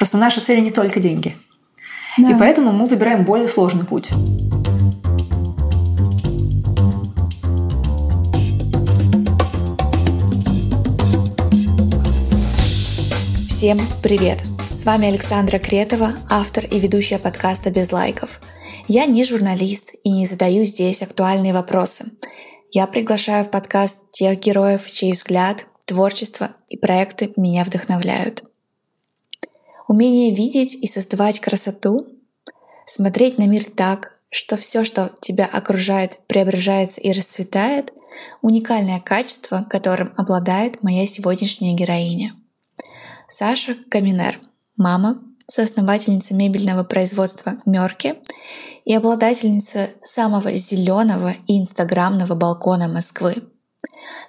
Просто наша цель не только деньги. Да. И поэтому мы выбираем более сложный путь. Всем привет! С вами Александра Кретова, автор и ведущая подкаста «Без лайков». Я не журналист и не задаю здесь актуальные вопросы. Я приглашаю в подкаст тех героев, чей взгляд, творчество и проекты меня вдохновляют. Умение видеть и создавать красоту, смотреть на мир так, что все, что тебя окружает, преображается и расцветает, уникальное качество, которым обладает моя сегодняшняя героиня. Саша Каминер, мама, соосновательница мебельного производства Мерки и обладательница самого зеленого и инстаграмного балкона Москвы.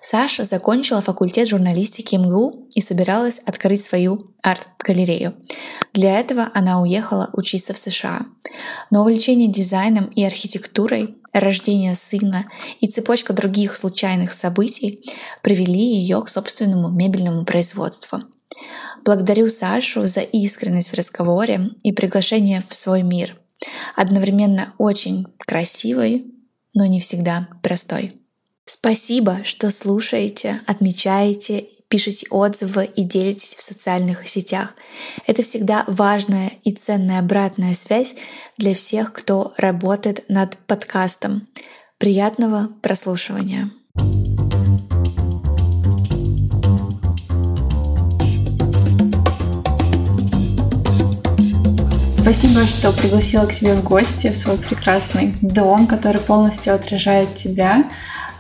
Саша закончила факультет журналистики МГУ и собиралась открыть свою арт-галерею. Для этого она уехала учиться в США. Но увлечение дизайном и архитектурой, рождение сына и цепочка других случайных событий привели ее к собственному мебельному производству. Благодарю Сашу за искренность в разговоре и приглашение в свой мир. Одновременно очень красивый, но не всегда простой. Спасибо, что слушаете, отмечаете, пишете отзывы и делитесь в социальных сетях. Это всегда важная и ценная обратная связь для всех, кто работает над подкастом. Приятного прослушивания! Спасибо, что пригласила к себе в гости в свой прекрасный дом, который полностью отражает тебя.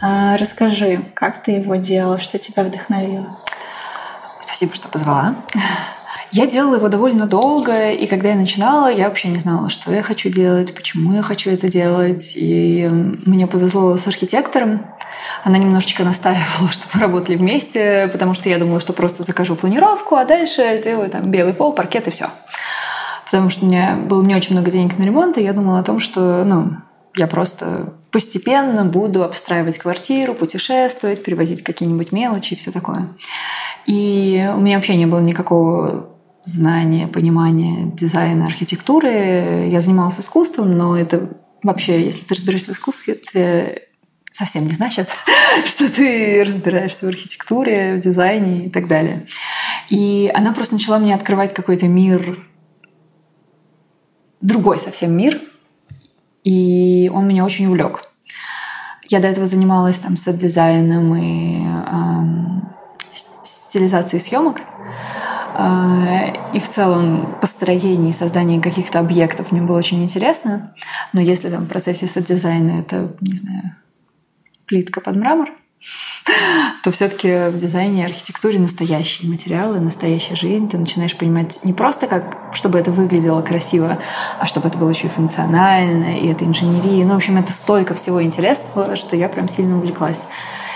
А, расскажи, как ты его делала, что тебя вдохновило? Спасибо, что позвала. Я делала его довольно долго, и когда я начинала, я вообще не знала, что я хочу делать, почему я хочу это делать. И мне повезло с архитектором. Она немножечко настаивала, чтобы работали вместе, потому что я думала, что просто закажу планировку, а дальше сделаю там белый пол, паркет и все. Потому что у меня было не очень много денег на ремонт, и я думала о том, что ну, я просто постепенно буду обстраивать квартиру, путешествовать, привозить какие-нибудь мелочи и все такое. И у меня вообще не было никакого знания, понимания дизайна, архитектуры. Я занималась искусством, но это вообще, если ты разбираешься в искусстве, совсем не значит, что ты разбираешься в архитектуре, в дизайне и так далее. И она просто начала мне открывать какой-то мир, другой совсем мир, и он меня очень увлек. Я до этого занималась там сет-дизайном и эм, стилизацией съемок. Э, и в целом построение и создание каких-то объектов мне было очень интересно. Но если там в процессе сет-дизайна это, не знаю, плитка под мрамор, то все-таки в дизайне и архитектуре настоящие материалы, настоящая жизнь. Ты начинаешь понимать не просто как, чтобы это выглядело красиво, а чтобы это было еще и функционально, и это инженерия. Ну, в общем, это столько всего интересного, что я прям сильно увлеклась.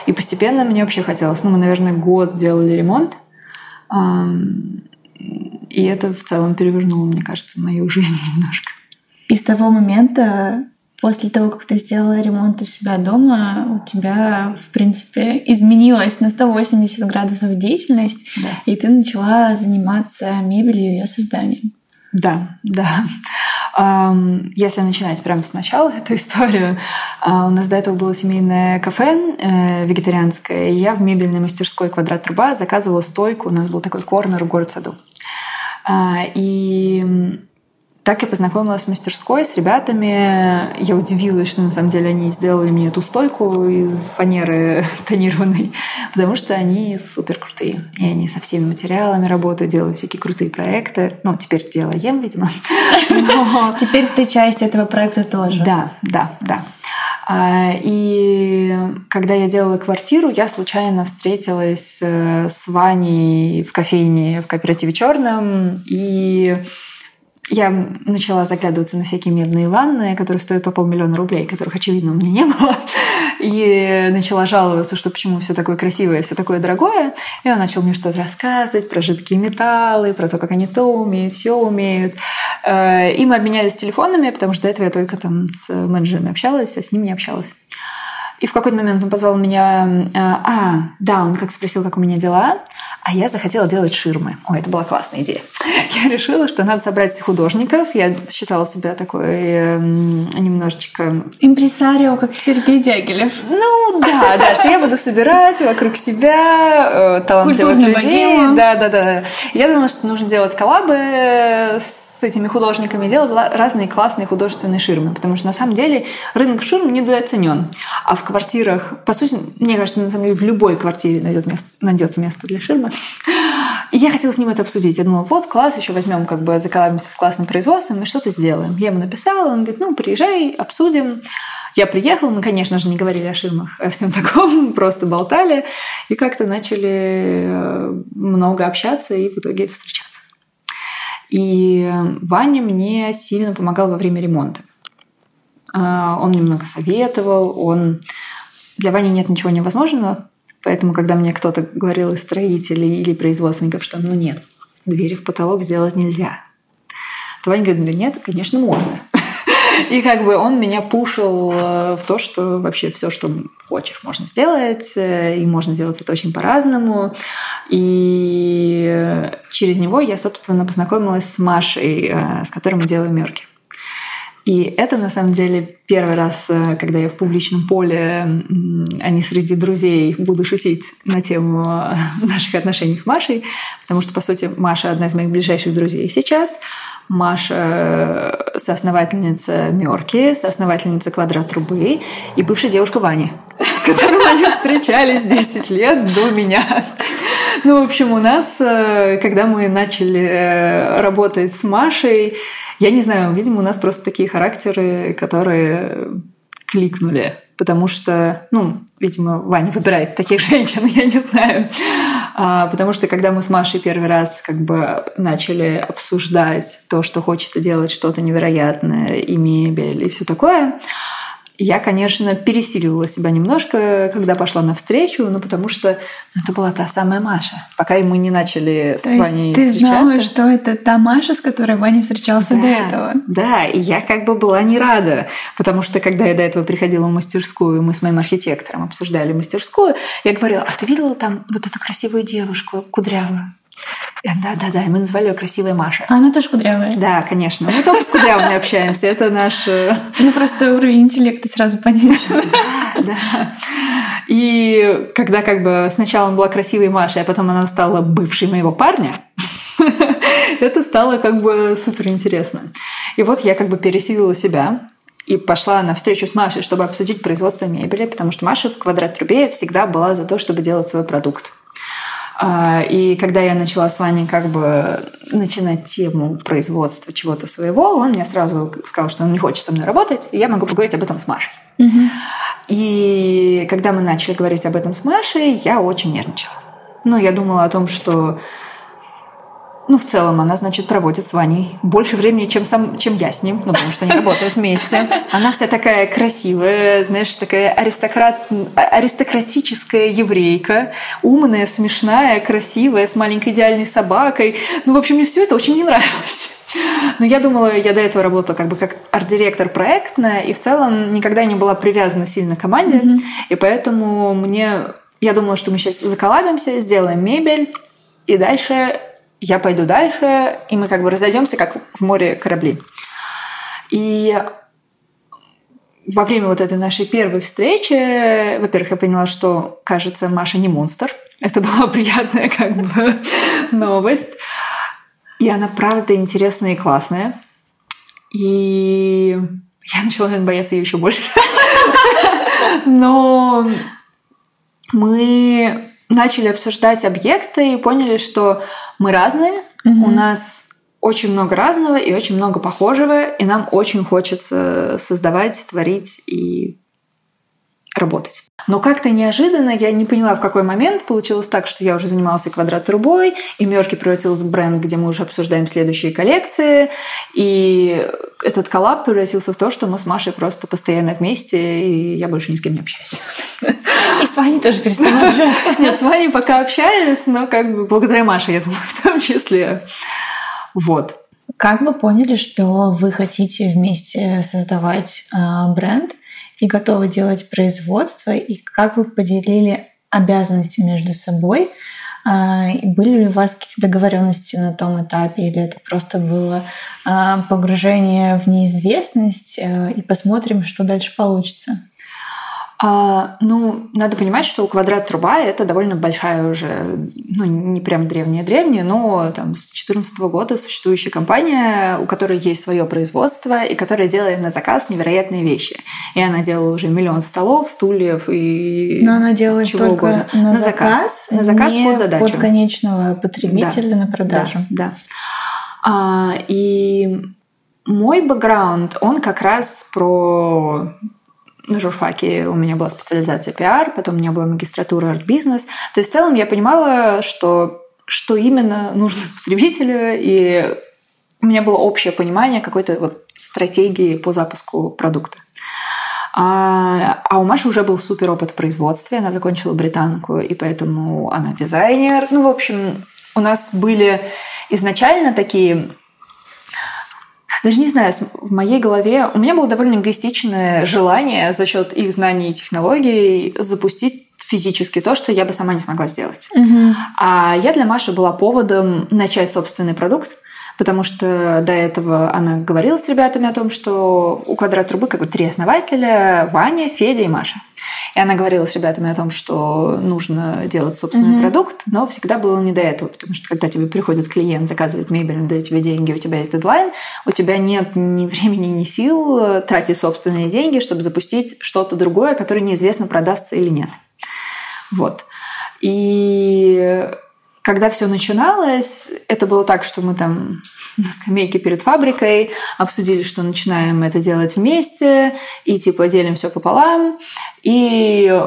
И постепенно мне вообще хотелось, ну, мы, наверное, год делали ремонт, и это в целом перевернуло, мне кажется, мою жизнь немножко. И с того момента после того, как ты сделала ремонт у себя дома, у тебя, в принципе, изменилась на 180 градусов деятельность, да. и ты начала заниматься мебелью и ее созданием. Да, да. Если начинать прямо сначала эту историю, а, у нас до этого было семейное кафе э, вегетарианское, и я в мебельной мастерской «Квадрат труба» заказывала стойку, у нас был такой корнер в город-саду. А, и так я познакомилась с мастерской, с ребятами. Я удивилась, что на самом деле они сделали мне эту стойку из фанеры тонированной, потому что они супер крутые. И они со всеми материалами работают, делают всякие крутые проекты. Ну, теперь делаем, видимо. Теперь ты часть этого проекта тоже. Да, да, да. А, и когда я делала квартиру, я случайно встретилась э, с Ваней в кофейне в кооперативе Черном и я начала заглядываться на всякие медные ванны, которые стоят по полмиллиона рублей, которых, очевидно, у меня не было. И начала жаловаться, что почему все такое красивое, все такое дорогое. И он начал мне что-то рассказывать про жидкие металлы, про то, как они то умеют, все умеют. Э, и мы обменялись телефонами, потому что до этого я только там с менеджерами общалась, а с ним не общалась. И в какой-то момент он позвал меня... Э, а, да, он как спросил, как у меня дела. А я захотела делать ширмы. Ой, это была классная идея. Я решила, что надо собрать художников. Я считала себя такой э, немножечко... Импресарио, как Сергей Дягилев. Ну, да, да, что я буду собирать вокруг себя э, талантливых Культурную людей. Да, да, да. Я думала, что нужно делать коллабы с этими художниками, делать ла- разные классные художественные ширмы, потому что на самом деле рынок ширм недооценен. А в квартирах, по сути, мне кажется, на самом деле в любой квартире найдет место, найдется место для ширмы. И я хотела с ним это обсудить. Я думала, вот класс, еще возьмем, как бы заколабимся с классным производством и что-то сделаем. Я ему написала, он говорит, ну, приезжай, обсудим. Я приехала, мы, конечно же, не говорили о ширмах, о всем таком, просто болтали и как-то начали э, много общаться и в итоге встречаться. И Ваня мне сильно помогал во время ремонта. А, Он мне много советовал, он... Для Вани нет ничего невозможного, поэтому, когда мне кто-то говорил из строителей или производственников, что ну нет, двери в потолок сделать нельзя, то Ваня говорит, да нет, конечно, можно. И как бы он меня пушил э, в то, что вообще все, что хочешь, можно сделать, э, и можно делать это очень по-разному. И через него я, собственно, познакомилась с Машей, э, с которой мы делаем мерки. И это, на самом деле, первый раз, э, когда я в публичном поле, а не среди друзей, буду шутить на тему э, наших отношений с Машей, потому что, по сути, Маша одна из моих ближайших друзей сейчас. Маша э, соосновательница Мёрки, соосновательница Квадрат Трубы и бывшая девушка Вани, с которой они встречались 10 лет до меня. Ну, в общем, у нас, когда мы начали работать с Машей, я не знаю, видимо, у нас просто такие характеры, которые кликнули. Потому что, ну, видимо, Ваня выбирает таких женщин, я не знаю. А, потому что когда мы с Машей первый раз как бы начали обсуждать то, что хочется делать что-то невероятное, и мебель, и все такое, я, конечно, пересиливала себя немножко, когда пошла навстречу, ну, потому что это была та самая Маша. Пока мы не начали с То есть Ваней ты встречаться. знала, что это та Маша, с которой Ваня встречался до этого. Да, и я как бы была не рада, потому что когда я до этого приходила в мастерскую, мы с моим архитектором обсуждали мастерскую, я говорила, а ты видела там вот эту красивую девушку, кудрявую? И она, Да, да, да, и мы назвали ее красивая Маша. А она тоже кудрявая. Да, конечно. Мы только с кудрявыми общаемся. Это наш... э, Ну, просто уровень интеллекта сразу понятен. Да, да. И когда как бы сначала она была красивой Машей, а потом она стала бывшей моего парня, это стало как бы супер интересно. И вот я как бы пересилила себя и пошла на встречу с Машей, чтобы обсудить производство мебели, потому что Маша в квадрат трубе всегда была за то, чтобы делать свой продукт. А, И когда я начала с Ваней как бы начинать тему производства чего-то своего, он мне сразу сказал, что он не хочет со мной работать, и я могу поговорить об этом с Машей. И когда мы начали говорить об этом с Машей, я очень нервничала. Ну, я думала о том, что ну, в целом, она, значит, проводит с Ваней больше времени, чем, сам, чем я с ним, ну, потому что они работают вместе. Она вся такая красивая, знаешь, такая аристократ, аристократическая еврейка, умная, смешная, красивая, с маленькой идеальной собакой. Ну, в общем, мне все это очень не нравилось. Но я думала, я до этого работала как бы как арт-директор проектная, и в целом никогда не была привязана сильно к команде, и поэтому мне... Я думала, что мы сейчас заколабимся, сделаем мебель, и дальше я пойду дальше, и мы как бы разойдемся, как в море корабли. И во время вот этой нашей первой встречи, во-первых, я поняла, что, кажется, Маша не монстр. Это была приятная как бы новость. И она правда интересная и классная. И я начала наверное, бояться ее еще больше. Но мы начали обсуждать объекты и поняли, что мы разные, у нас очень много разного и очень много похожего, и нам очень хочется создавать, творить и работать. Но как-то неожиданно, я не поняла, в какой момент получилось так, что я уже занималась и квадрат трубой, и Мёрки превратилась в бренд, где мы уже обсуждаем следующие коллекции, и этот коллаб превратился в то, что мы с Машей просто постоянно вместе, и я больше ни с кем не общаюсь. И с Ваней тоже перестала общаться. Нет, с Ваней пока общаюсь, но как бы благодаря Маше, я думаю, в том числе. Вот. Как вы поняли, что вы хотите вместе создавать э, бренд и готовы делать производство? И как вы поделили обязанности между собой? А, были ли у вас какие-то договоренности на том этапе, или это просто было а, погружение в неизвестность, э, и посмотрим, что дальше получится? А, ну, надо понимать, что у квадрат труба это довольно большая уже, ну, не прям древняя-древняя, но там с 2014 года существующая компания, у которой есть свое производство и которая делает на заказ невероятные вещи. И она делала уже миллион столов, стульев и Но она делает чего только угодно. на, на заказ, на заказ не под задачу. под конечного потребителя да, на продажу. Да, да. А, и мой бэкграунд, он как раз про на журфаке у меня была специализация пиар, потом у меня была магистратура арт-бизнес. То есть в целом я понимала, что, что именно нужно потребителю, и у меня было общее понимание какой-то вот стратегии по запуску продукта. А, а у Маши уже был супер опыт в производстве, она закончила британку, и поэтому она дизайнер. Ну, в общем, у нас были изначально такие даже не знаю, в моей голове у меня было довольно эгоистичное желание за счет их знаний и технологий запустить физически то, что я бы сама не смогла сделать. Угу. А я для Маши была поводом начать собственный продукт, потому что до этого она говорила с ребятами о том, что у квадрат трубы как бы три основателя – Ваня, Федя и Маша. И она говорила с ребятами о том, что нужно делать собственный mm-hmm. продукт, но всегда было не до этого, потому что когда тебе приходит клиент, заказывает мебель, он дает тебе деньги, у тебя есть дедлайн, у тебя нет ни времени, ни сил тратить собственные деньги, чтобы запустить что-то другое, которое неизвестно, продастся или нет. Вот. И когда все начиналось, это было так, что мы там на скамейке перед фабрикой обсудили, что начинаем это делать вместе, и типа делим все пополам, и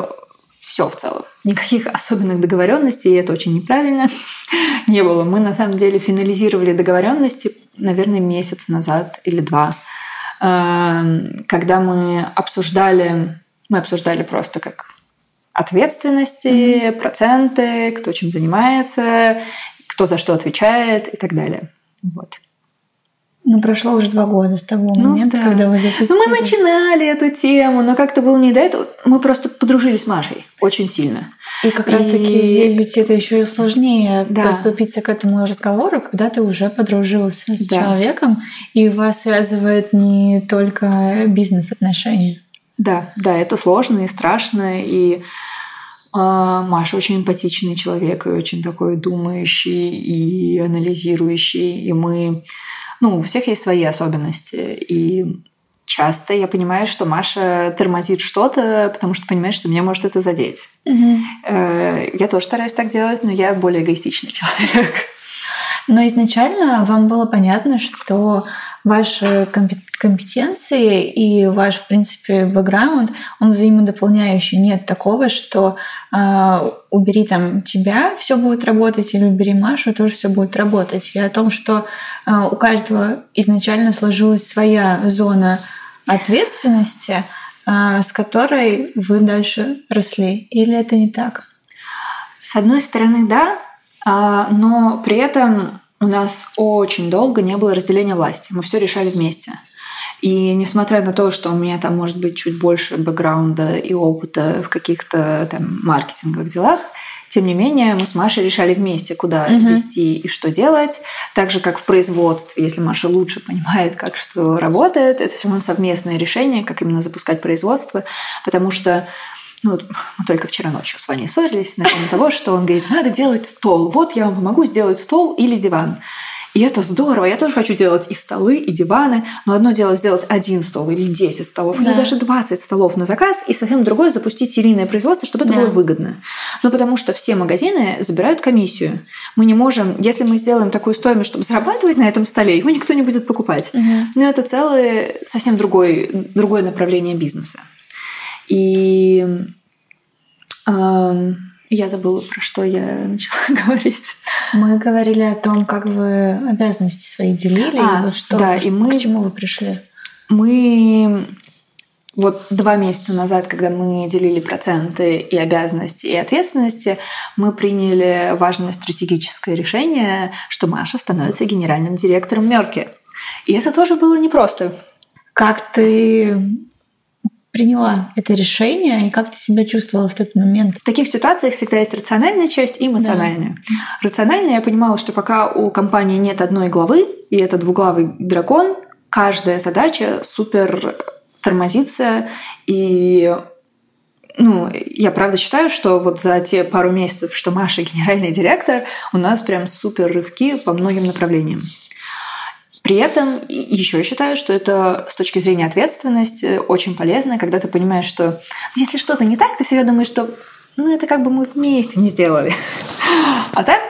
все в целом. Никаких особенных договоренностей, и это очень неправильно, не было. Мы на самом деле финализировали договоренности, наверное, месяц назад или два, эм, когда мы обсуждали, мы обсуждали просто как ответственности, mm-hmm. проценты, кто чем занимается, кто за что отвечает и так далее. Вот. Ну, прошло уже два года с того ну, момента, да. когда вы запустили. Ну, мы начинали эту тему, но как-то было не до этого. Мы просто подружились с Машей очень сильно. И как и... раз-таки здесь ведь это еще и сложнее да. подступиться к этому разговору, когда ты уже подружился с да. человеком, и вас связывает не только бизнес-отношения. Да, да, это сложно и страшно, и а, Маша очень эмпатичный человек и очень такой думающий и анализирующий, и мы, ну, у всех есть свои особенности, и часто я понимаю, что Маша тормозит что-то, потому что понимает, что меня может это задеть. Угу. Я тоже стараюсь так делать, но я более эгоистичный человек. Но изначально вам было понятно, что ваши компетенции и ваш, в принципе, бэкграунд, он взаимодополняющий. Нет такого, что э, убери там тебя, все будет работать, или убери Машу, тоже все будет работать. И о том, что э, у каждого изначально сложилась своя зона ответственности, э, с которой вы дальше росли. Или это не так? С одной стороны, да, но при этом у нас очень долго не было разделения власти. Мы все решали вместе. И несмотря на то, что у меня там может быть чуть больше бэкграунда и опыта в каких-то там маркетинговых делах, тем не менее, мы с Машей решали вместе, куда uh-huh. вести и что делать. Так же, как в производстве, если Маша лучше понимает, как что работает, это все равно совместное решение, как именно запускать производство, потому что ну, мы только вчера ночью с Ваней ссорились на тему того, что он говорит, надо делать стол. Вот я вам помогу сделать стол или диван. И это здорово. Я тоже хочу делать и столы, и диваны. Но одно дело сделать один стол или 10 столов, да. или даже 20 столов на заказ, и совсем другое запустить серийное производство, чтобы это да. было выгодно. Ну, потому что все магазины забирают комиссию. Мы не можем, если мы сделаем такую стоимость, чтобы зарабатывать на этом столе, его никто не будет покупать. Угу. Но это целое совсем другой, другое направление бизнеса. И э, я забыла, про что я начала говорить. Мы говорили о том, как вы обязанности свои делили, а, и вот что, да, и мы, к чему вы пришли. Мы вот два месяца назад, когда мы делили проценты и обязанности, и ответственности, мы приняли важное стратегическое решение, что Маша становится генеральным директором Мерки. И это тоже было непросто. Как ты приняла это решение и как ты себя чувствовала в тот момент? В таких ситуациях всегда есть рациональная часть и эмоциональная. Да. Рациональная я понимала, что пока у компании нет одной главы, и это двуглавый дракон, каждая задача супер тормозится и ну, я правда считаю, что вот за те пару месяцев, что Маша генеральный директор, у нас прям супер рывки по многим направлениям. При этом еще считаю, что это с точки зрения ответственности очень полезно, когда ты понимаешь, что если что-то не так, ты всегда думаешь, что ну это как бы мы вместе не сделали. А так,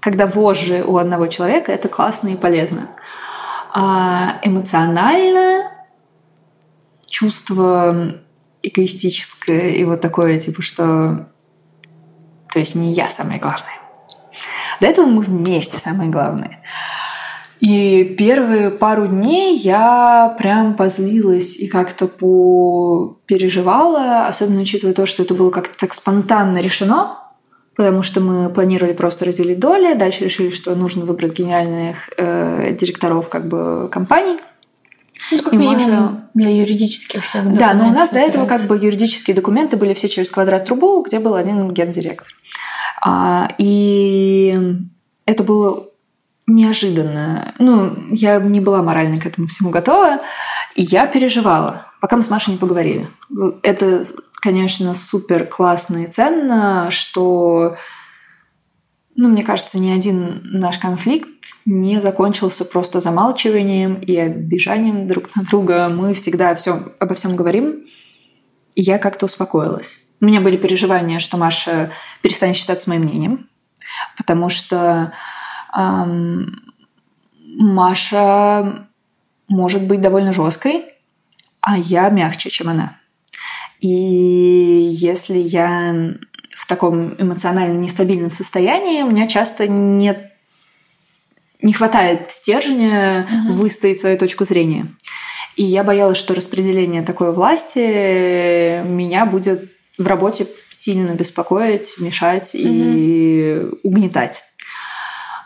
когда вожжи у одного человека, это классно и полезно. А эмоционально чувство эгоистическое и вот такое, типа, что... То есть не я самое главное. До этого мы вместе самое главное. И первые пару дней я прям позлилась и как-то переживала, особенно учитывая то, что это было как-то так спонтанно решено, потому что мы планировали просто разделить доли, дальше решили, что нужно выбрать генеральных э, директоров как бы компаний. Ну, как и минимум для юридических всех Да, но у нас до этого как бы юридические документы были все через квадрат трубу, где был один гендиректор. А, и это было неожиданно. Ну, я не была морально к этому всему готова, и я переживала, пока мы с Машей не поговорили. Это, конечно, супер классно и ценно, что, ну, мне кажется, ни один наш конфликт не закончился просто замалчиванием и обижанием друг на друга. Мы всегда все, обо всем говорим, и я как-то успокоилась. У меня были переживания, что Маша перестанет считаться моим мнением, потому что Маша может быть довольно жесткой, а я мягче, чем она. И если я в таком эмоционально нестабильном состоянии, у меня часто нет не хватает стержня выстоять свою точку зрения. И я боялась, что распределение такой власти меня будет в работе сильно беспокоить, мешать угу. и угнетать.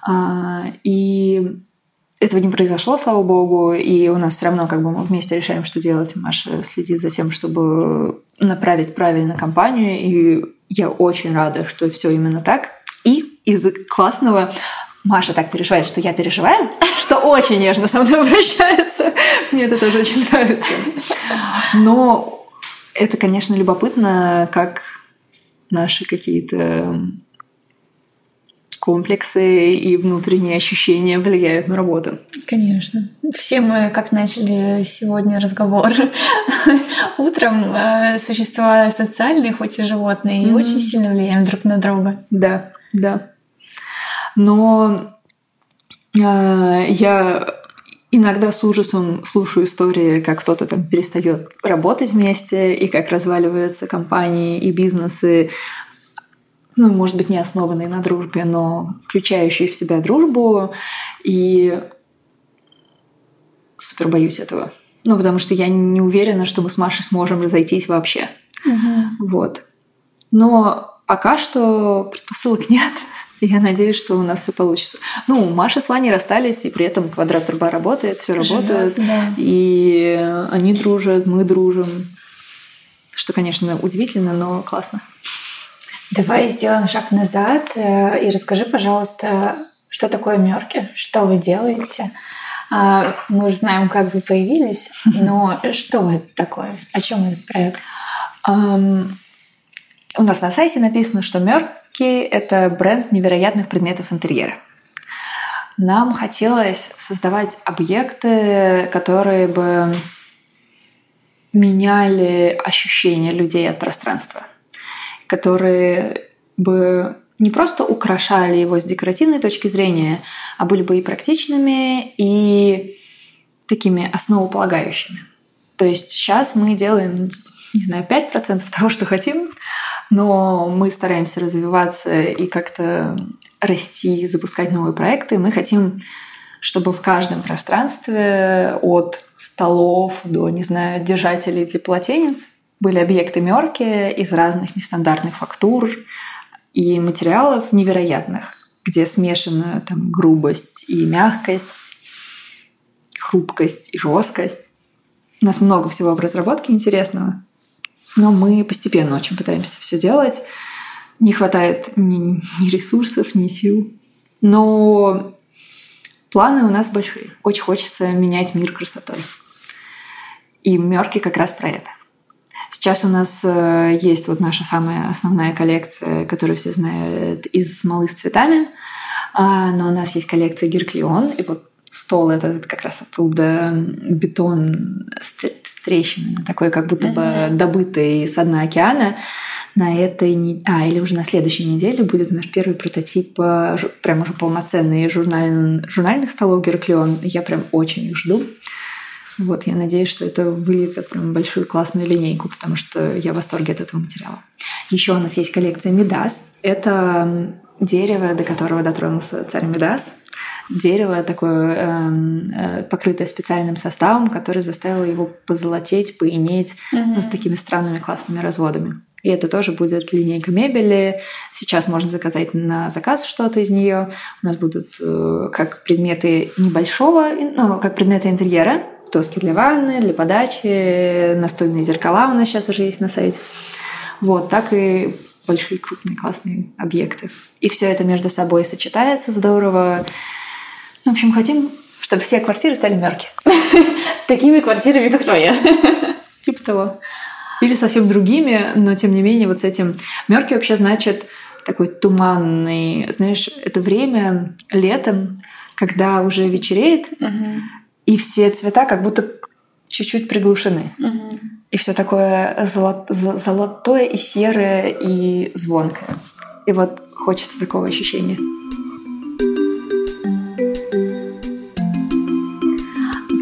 А, и этого не произошло, слава богу, и у нас все равно как бы мы вместе решаем, что делать. Маша следит за тем, чтобы направить правильно компанию, и я очень рада, что все именно так. И из классного Маша так переживает, что я переживаю, что очень нежно со мной обращается. Мне это тоже очень нравится. Но это, конечно, любопытно, как наши какие-то комплексы и внутренние ощущения влияют на работу. Конечно. Все мы, как начали сегодня разговор, утром э, существа социальные, хоть и животные, mm-hmm. и очень сильно влияем друг на друга. Да, да. Но э, я иногда с ужасом слушаю истории, как кто-то там перестает работать вместе, и как разваливаются компании и бизнесы, ну, может быть, не основанные на дружбе, но включающие в себя дружбу. И супер боюсь этого. Ну, потому что я не уверена, что мы с Машей сможем разойтись вообще. Угу. Вот. Но пока что предпосылок нет. Я надеюсь, что у нас все получится. Ну, Маша с Ваней расстались, и при этом квадрат труба работает, все работает. Да. И они дружат, мы дружим. Что, конечно, удивительно, но классно. Давай сделаем шаг назад э, и расскажи, пожалуйста, что такое Мёрки, что вы делаете. А, мы уже знаем, как вы появились, но что это такое? О чем этот проект? У нас на сайте написано, что Мёрк Ки — это бренд невероятных предметов интерьера. Нам хотелось создавать объекты, которые бы меняли ощущение людей от пространства, которые бы не просто украшали его с декоративной точки зрения, а были бы и практичными, и такими основополагающими. То есть сейчас мы делаем, не знаю, 5% того, что хотим, но мы стараемся развиваться и как-то расти, запускать новые проекты. Мы хотим, чтобы в каждом пространстве от столов до, не знаю, держателей для полотенец были объекты мерки из разных нестандартных фактур и материалов невероятных, где смешана там грубость и мягкость, хрупкость и жесткость. У нас много всего в разработке интересного. Но мы постепенно очень пытаемся все делать. Не хватает ни, ни ресурсов, ни сил. Но планы у нас большие. Очень хочется менять мир красотой. И Мёрки как раз про это. Сейчас у нас э, есть вот наша самая основная коллекция, которую все знают, из смолы с цветами. А, но у нас есть коллекция Герклеон, и вот стол этот как раз оттуда бетон с трещинами, такой как будто бы добытый с дна океана. На этой не... а или уже на следующей неделе будет наш первый прототип э, прям уже полноценный журналь... журнальных столов Герклеон. Я прям очень их жду. Вот, я надеюсь, что это выльется в прям большую классную линейку, потому что я в восторге от этого материала. Еще у нас есть коллекция Мидас. Это дерево, до которого дотронулся царь Мидас. Дерево такое эм, э, покрытое специальным составом, который заставил его позолотеть, поинеть, mm-hmm. ну, с такими странными классными разводами. И это тоже будет линейка мебели. Сейчас можно заказать на заказ что-то из нее. У нас будут э, как предметы небольшого, ну, как предметы интерьера, доски для ванны, для подачи, настольные зеркала у нас сейчас уже есть на сайте. Вот, так и большие, крупные, классные объекты. И все это между собой сочетается здорово. Ну, в общем, хотим, чтобы все квартиры стали мерки. Такими квартирами, как твоя. Типа того. Или совсем другими, но тем не менее вот с этим. Мерки вообще значит такой туманный, знаешь, это время летом, когда уже вечереет, и все цвета как будто чуть-чуть приглушены. Угу. И все такое золот, золотое и серое и звонкое. И вот хочется такого ощущения.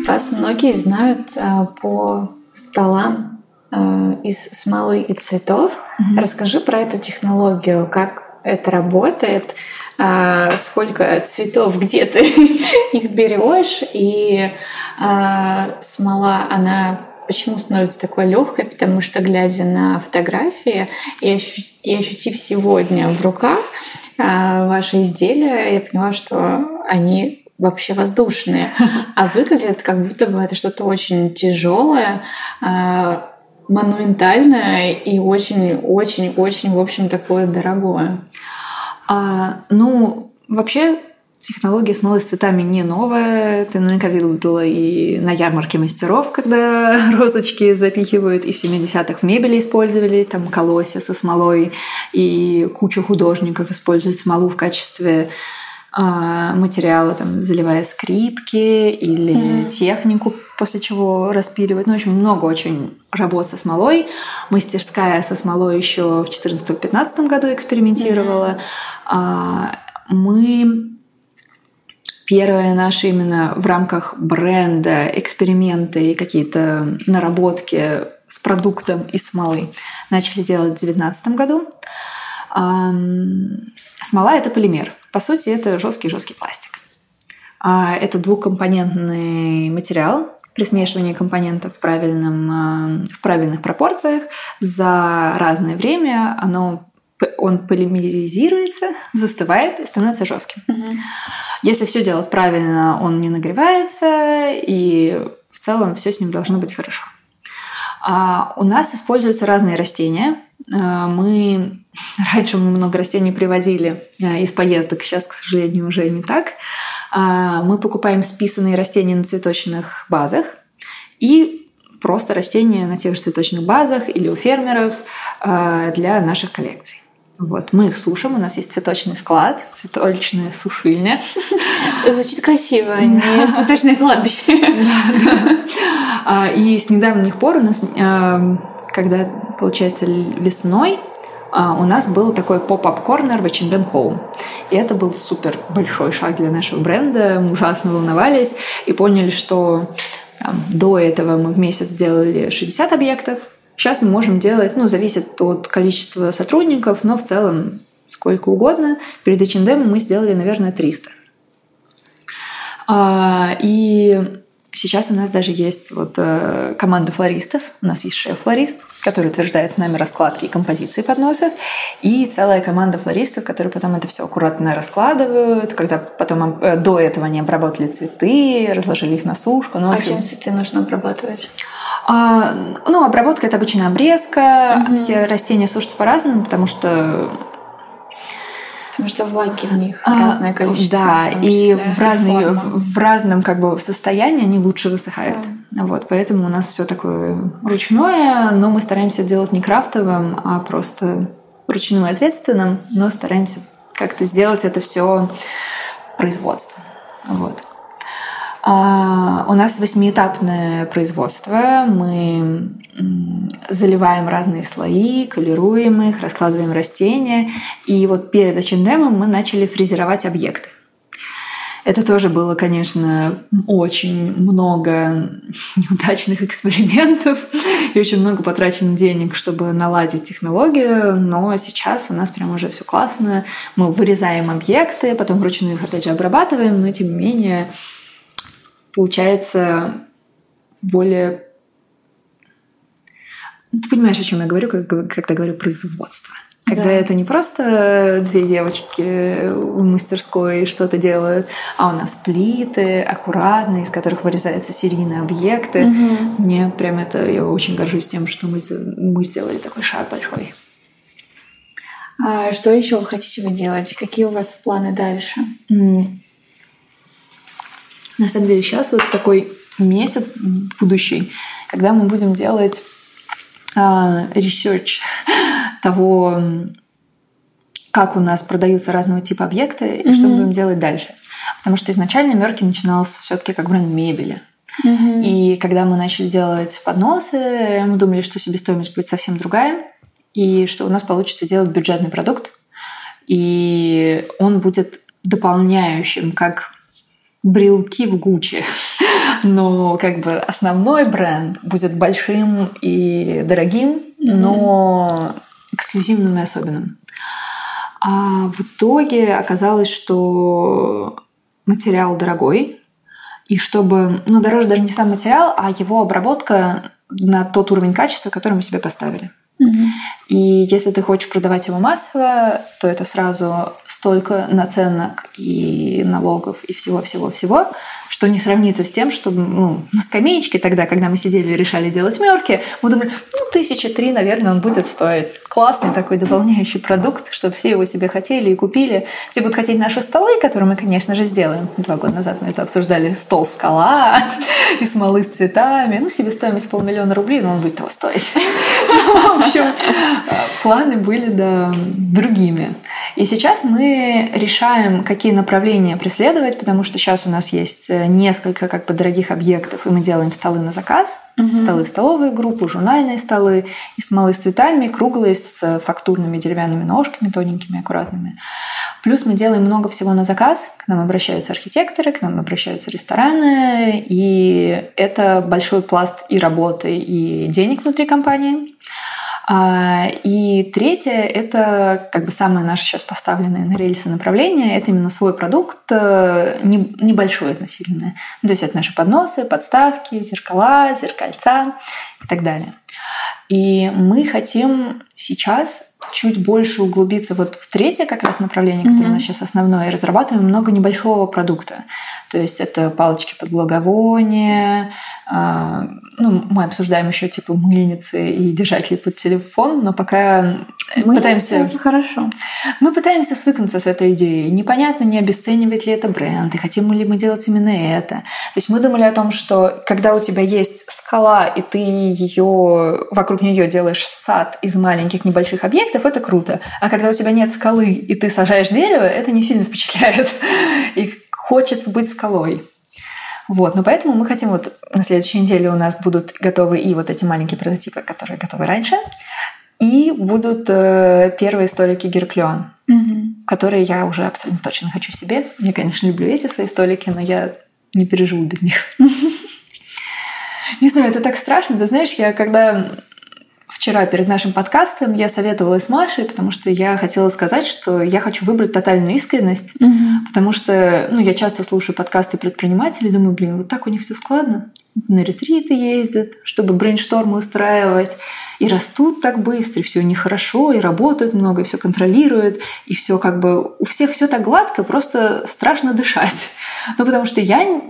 Вас многие знают а, по столам из смолы и цветов. Mm-hmm. Расскажи про эту технологию, как это работает, а, сколько цветов где ты их берешь, и а, смола, она почему становится такой легкой, потому что глядя на фотографии и, ощу- и ощутив сегодня в руках а, ваши изделия, я поняла, что они вообще воздушные, а выглядят как будто бы это что-то очень тяжелое, монументальное и очень-очень-очень, в общем, такое дорогое. А, ну, вообще технология смолы с цветами не новая. Ты наверняка видела и на ярмарке мастеров, когда розочки запихивают, и в 70-х в мебели использовали, там колосья со смолой, и куча художников используют смолу в качестве а, материала, там, заливая скрипки или mm-hmm. технику, после чего распиливать. Ну, общем, много очень работ со смолой. Мастерская со смолой еще в 2014-2015 году экспериментировала. Mm-hmm. Мы первые наши именно в рамках бренда эксперименты и какие-то наработки с продуктом из смолы начали делать в 2019 году. Смола — это полимер. По сути, это жесткий-жесткий пластик. А это двухкомпонентный материал, при смешивании компонентов в, правильном, в правильных пропорциях за разное время оно он полимеризируется, застывает и становится жестким. Угу. Если все делать правильно, он не нагревается, и в целом все с ним должно быть хорошо. А у нас используются разные растения. А, мы раньше мы много растений привозили а, из поездок, сейчас, к сожалению, уже не так. А, мы покупаем списанные растения на цветочных базах и просто растения на тех же цветочных базах или у фермеров для наших коллекций. Вот, мы их сушим, у нас есть цветочный склад, цветочная сушильня. Звучит красиво, не цветочное кладбище. И с недавних пор у нас, когда, получается, весной, а, у нас был такой поп-ап корнер в H&M Home. И это был супер большой шаг для нашего бренда. Мы ужасно волновались и поняли, что там, до этого мы в месяц сделали 60 объектов, Сейчас мы можем делать, ну, зависит от количества сотрудников, но в целом сколько угодно. Перед H&M мы сделали, наверное, 300. А, и сейчас у нас даже есть вот э, команда флористов. У нас есть шеф-флорист, который утверждает с нами раскладки и композиции подносов, и целая команда флористов, которые потом это все аккуратно раскладывают, когда потом э, до этого они обработали цветы, разложили их на сушку. Ну, а общем, чем цветы нужно обрабатывать? А, ну, обработка это обычно обрезка. Угу. Все растения сушатся по-разному, потому что Потому что влаги в них а, разное количество. Да, и в, разные, в, в разном как бы состоянии они лучше высыхают. Да. Вот, поэтому у нас все такое ручное, но мы стараемся делать не крафтовым, а просто ручным и ответственным, но стараемся как-то сделать это все производство. Вот. А, у нас восьмиэтапное производство. Мы заливаем разные слои, колируем их, раскладываем растения. И вот перед H&M мы начали фрезеровать объекты. Это тоже было, конечно, очень много неудачных экспериментов и очень много потрачено денег, чтобы наладить технологию, но сейчас у нас прям уже все классно. Мы вырезаем объекты, потом вручную их опять же обрабатываем, но тем не менее получается более... Ну, ты понимаешь, о чем я говорю, когда говорю производство. Когда да. это не просто две девочки в мастерской что-то делают, а у нас плиты аккуратные, из которых вырезаются серийные объекты. Угу. Мне прям это... Я очень горжусь тем, что мы, мы сделали такой шаг большой. А что еще вы хотите вы делать? Какие у вас планы дальше? На самом деле сейчас вот такой месяц будущий, когда мы будем делать research э, того, как у нас продаются разного типа объекты mm-hmm. и что мы будем делать дальше. Потому что изначально Мерки начинался все-таки как бренд мебели. Mm-hmm. И когда мы начали делать подносы, мы думали, что себестоимость будет совсем другая, и что у нас получится делать бюджетный продукт, и он будет дополняющим как брелки в Гуччи. Но как бы основной бренд будет большим и дорогим, но эксклюзивным и особенным. А в итоге оказалось, что материал дорогой, и чтобы, ну, дороже даже не сам материал, а его обработка на тот уровень качества, который мы себе поставили. И если ты хочешь продавать его массово, то это сразу столько наценок и налогов и всего-всего-всего, что не сравнится с тем, что ну, на скамеечке тогда, когда мы сидели и решали делать мерки, мы думали, ну, тысячи три, наверное, он будет стоить. Классный такой дополняющий продукт, чтобы все его себе хотели и купили. Все будут хотеть наши столы, которые мы, конечно же, сделаем. Два года назад мы это обсуждали. Стол скала и смолы с цветами. Ну, себе стоимость полмиллиона рублей, но он будет того стоить. В общем, планы были, да, другими. И сейчас мы решаем, какие направления преследовать, потому что сейчас у нас есть э, несколько как бы дорогих объектов, и мы делаем столы на заказ, угу. столы в столовую группу, журнальные столы, и смолы с цветами, круглые, с фактурными деревянными ножками, тоненькими, аккуратными. Плюс мы делаем много всего на заказ. К нам обращаются архитекторы, к нам обращаются рестораны, и это большой пласт и работы, и денег внутри компании. А, и третье — это как бы самое наше сейчас поставленное на рельсы направление. Это именно свой продукт, э, небольшой относительно. Ну, то есть это наши подносы, подставки, зеркала, зеркальца и так далее. И мы хотим сейчас чуть больше углубиться вот в третье как раз направление, которое mm-hmm. у нас сейчас основное, и разрабатываем много небольшого продукта. То есть это палочки под благовоние, э, ну, мы обсуждаем еще типа мыльницы и держатели под телефон, но пока мы пытаемся... Это хорошо. Мы пытаемся свыкнуться с этой идеей. Непонятно, не обесценивает ли это бренд, и хотим ли мы делать именно это. То есть мы думали о том, что когда у тебя есть скала, и ты ее вокруг нее делаешь сад из маленьких небольших объектов, это круто. А когда у тебя нет скалы, и ты сажаешь дерево, это не сильно впечатляет. И хочется быть скалой. Вот, но поэтому мы хотим вот на следующей неделе у нас будут готовы и вот эти маленькие прототипы, которые готовы раньше, и будут э, первые столики Герклеон, mm-hmm. которые я уже абсолютно точно хочу себе. Я, конечно, люблю эти свои столики, но я не переживу без них. Не знаю, это так страшно. Ты знаешь, я когда вчера перед нашим подкастом я советовалась с Машей, потому что я хотела сказать, что я хочу выбрать тотальную искренность, угу. потому что ну, я часто слушаю подкасты предпринимателей, думаю, блин, вот так у них все складно. На ретриты ездят, чтобы брейнштормы устраивать, и растут так быстро, и все нехорошо, и работают много, и все контролируют, и все как бы у всех все так гладко, просто страшно дышать. Ну, потому что я...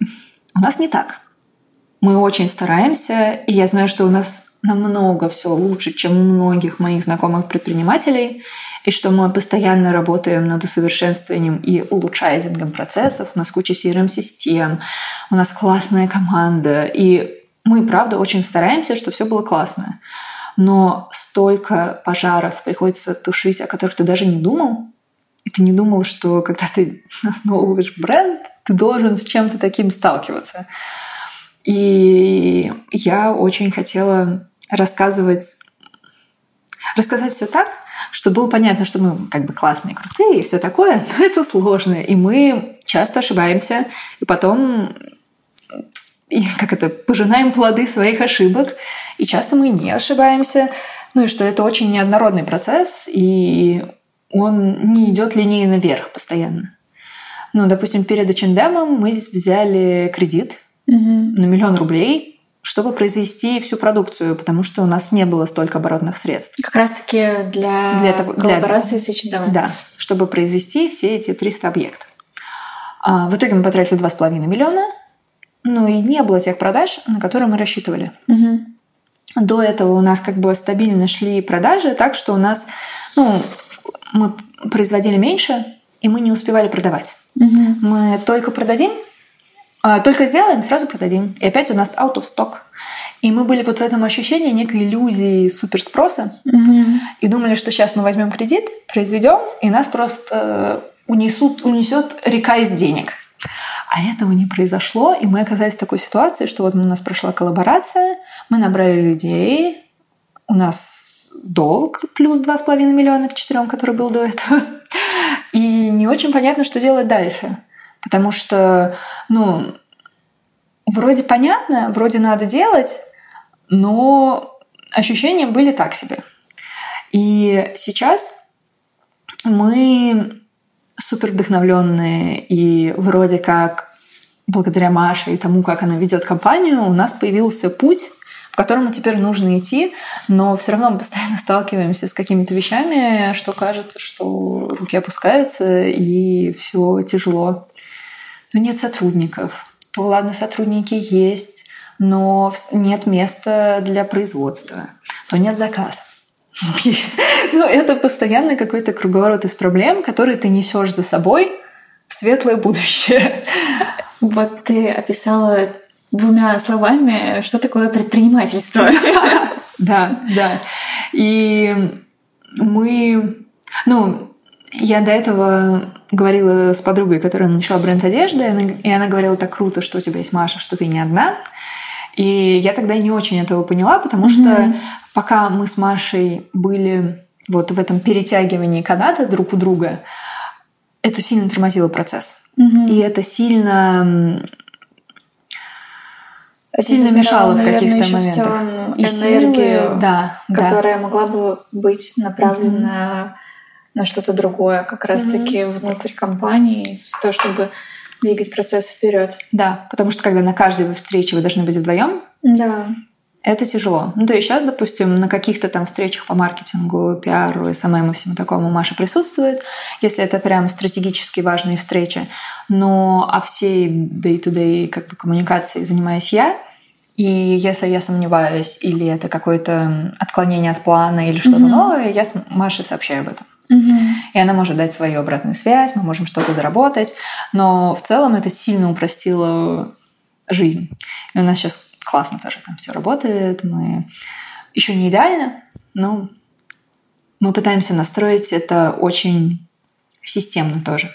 У нас не так. мы очень стараемся, и я знаю, что у нас намного все лучше, чем у многих моих знакомых предпринимателей, и что мы постоянно работаем над усовершенствованием и улучшайзингом процессов. У нас куча CRM-систем, у нас классная команда, и мы, правда, очень стараемся, чтобы все было классно. Но столько пожаров приходится тушить, о которых ты даже не думал, и ты не думал, что когда ты основываешь бренд, ты должен с чем-то таким сталкиваться. И я очень хотела рассказывать, рассказать все так, чтобы было понятно, что мы как бы классные, крутые и все такое, но это сложно. И мы часто ошибаемся, и потом и как это, пожинаем плоды своих ошибок, и часто мы не ошибаемся, ну и что это очень неоднородный процесс, и он не идет линейно вверх постоянно. Ну, допустим, перед H&M мы здесь взяли кредит угу. на миллион рублей, чтобы произвести всю продукцию, потому что у нас не было столько оборотных средств. Как раз-таки для, для этого, коллаборации для, с H&M. Да, чтобы произвести все эти 300 объектов. А, в итоге мы потратили 2,5 миллиона, ну и не было тех продаж, на которые мы рассчитывали. Угу. До этого у нас как бы стабильно шли продажи, так что у нас, ну, мы производили меньше, и мы не успевали продавать. Угу. Мы только продадим, только сделаем, сразу продадим. И опять у нас out of stock. И мы были вот в этом ощущении некой иллюзии суперспроса. Угу. И думали, что сейчас мы возьмем кредит, произведем, и нас просто унесут, унесет река из денег. А этого не произошло, и мы оказались в такой ситуации, что вот у нас прошла коллаборация, мы набрали людей, у нас долг плюс 2,5 миллиона к четырем, который был до этого. И не очень понятно, что делать дальше. Потому что, ну, вроде понятно, вроде надо делать, но ощущения были так себе. И сейчас мы супер вдохновленные и вроде как благодаря Маше и тому, как она ведет компанию, у нас появился путь, в котором теперь нужно идти, но все равно мы постоянно сталкиваемся с какими-то вещами, что кажется, что руки опускаются и все тяжело но нет сотрудников, то ладно, сотрудники есть, но нет места для производства, то нет заказов. Ну, это постоянно какой-то круговорот из проблем, которые ты несешь за собой в светлое будущее. Вот ты описала двумя словами, что такое предпринимательство. Да, да. И мы, ну, я до этого говорила с подругой, которая начала бренд одежды, и она говорила, так круто, что у тебя есть Маша, что ты не одна. И я тогда не очень этого поняла, потому mm-hmm. что пока мы с Машей были вот в этом перетягивании каната друг у друга, это сильно тормозило процесс. Mm-hmm. И это сильно это сильно мешало в каких-то моментах. В целом и энергию, силы, да, которая да. могла бы быть направлена mm-hmm на что-то другое, как раз-таки mm-hmm. внутрь компании, в то, чтобы двигать процесс вперед. Да, потому что когда на каждой встрече вы должны быть вдвоем, да. это тяжело. Ну, то есть сейчас, допустим, на каких-то там встречах по маркетингу, пиару, SMM и всему такому Маша присутствует, если это прям стратегически важные встречи. Но а всей day-to-day как бы, коммуникацией занимаюсь я, и если я сомневаюсь, или это какое-то отклонение от плана, или что-то mm-hmm. новое, я с Машей сообщаю об этом. Угу. И она может дать свою обратную связь, мы можем что-то доработать. Но в целом это сильно упростило жизнь. И у нас сейчас классно тоже там все работает. Мы еще не идеально, но мы пытаемся настроить это очень системно тоже.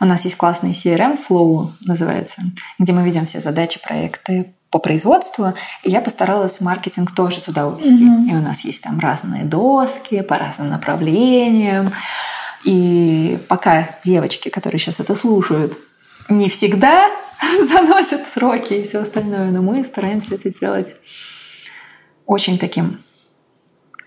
У нас есть классный CRM, Flow называется, где мы ведем все задачи, проекты, по производству, и я постаралась маркетинг тоже туда увести. Mm-hmm. И у нас есть там разные доски по разным направлениям. И пока девочки, которые сейчас это слушают, не всегда заносят сроки и все остальное, но мы стараемся это сделать очень таким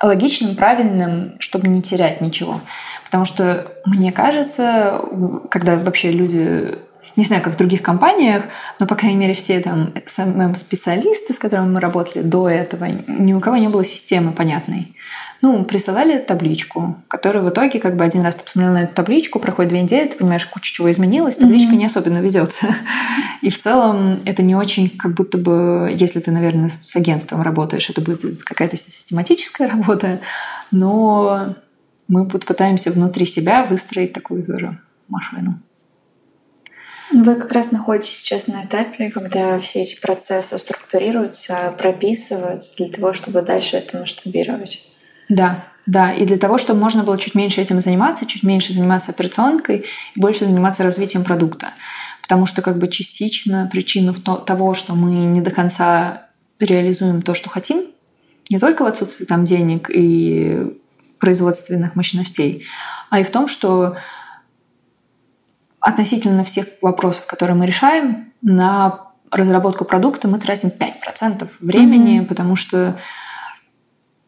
логичным, правильным, чтобы не терять ничего. Потому что мне кажется, когда вообще люди не знаю, как в других компаниях, но, по крайней мере, все там SMM-специалисты, с которыми мы работали до этого, ни у кого не было системы понятной. Ну, присылали табличку, которая в итоге, как бы один раз ты посмотрел на эту табличку, проходит две недели, ты понимаешь, куча чего изменилось, табличка mm-hmm. не особенно ведется. И в целом это не очень, как будто бы, если ты, наверное, с агентством работаешь, это будет какая-то систематическая работа, но мы пытаемся внутри себя выстроить такую тоже машину. Вы как раз находитесь сейчас на этапе, когда все эти процессы структурируются, прописываются для того, чтобы дальше это масштабировать. Да, да, и для того, чтобы можно было чуть меньше этим заниматься, чуть меньше заниматься операционкой и больше заниматься развитием продукта. Потому что как бы частично причина того, что мы не до конца реализуем то, что хотим, не только в отсутствии там денег и производственных мощностей, а и в том, что относительно всех вопросов, которые мы решаем, на разработку продукта мы тратим 5% времени, mm-hmm. потому что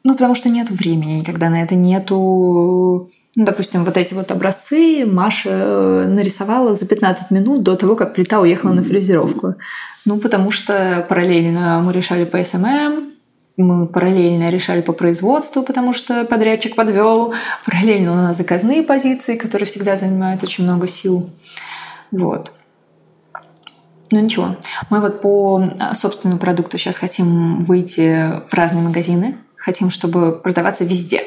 ну, потому что нет времени никогда на это, нету... Ну, допустим, вот эти вот образцы Маша э, нарисовала за 15 минут до того, как плита уехала на фрезеровку. Ну, потому что параллельно мы решали по SMM, мы параллельно решали по производству, потому что подрядчик подвел. Параллельно у нас заказные позиции, которые всегда занимают очень много сил. Вот. Ну ничего. Мы вот по э, собственному продукту сейчас хотим выйти в разные магазины, хотим, чтобы продаваться везде.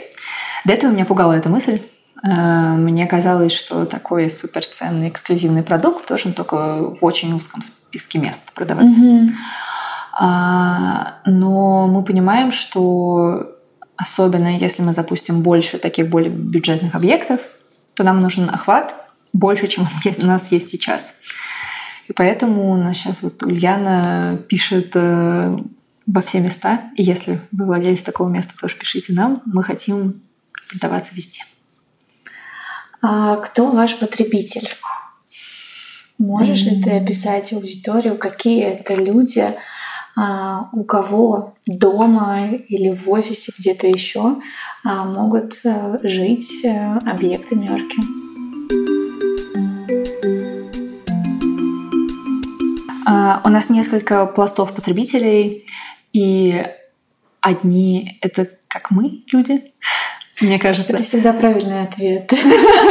До этого меня пугала эта мысль. Э, мне казалось, что такой суперценный эксклюзивный продукт должен только в очень узком списке мест продаваться. Mm-hmm. Но мы понимаем, что особенно если мы запустим больше таких более бюджетных объектов, то нам нужен охват больше, чем у нас есть сейчас. И поэтому у нас сейчас вот Ульяна пишет э, во все места. И если вы владелец такого места, тоже пишите нам. Мы хотим продаваться везде. А кто ваш потребитель? Можешь mm-hmm. ли ты описать аудиторию, какие это люди, а, у кого дома или в офисе где-то еще а, могут а, жить а, объекты Нью-Йорка? У нас несколько пластов потребителей. И одни — это как мы, люди, мне кажется. Это всегда правильный ответ.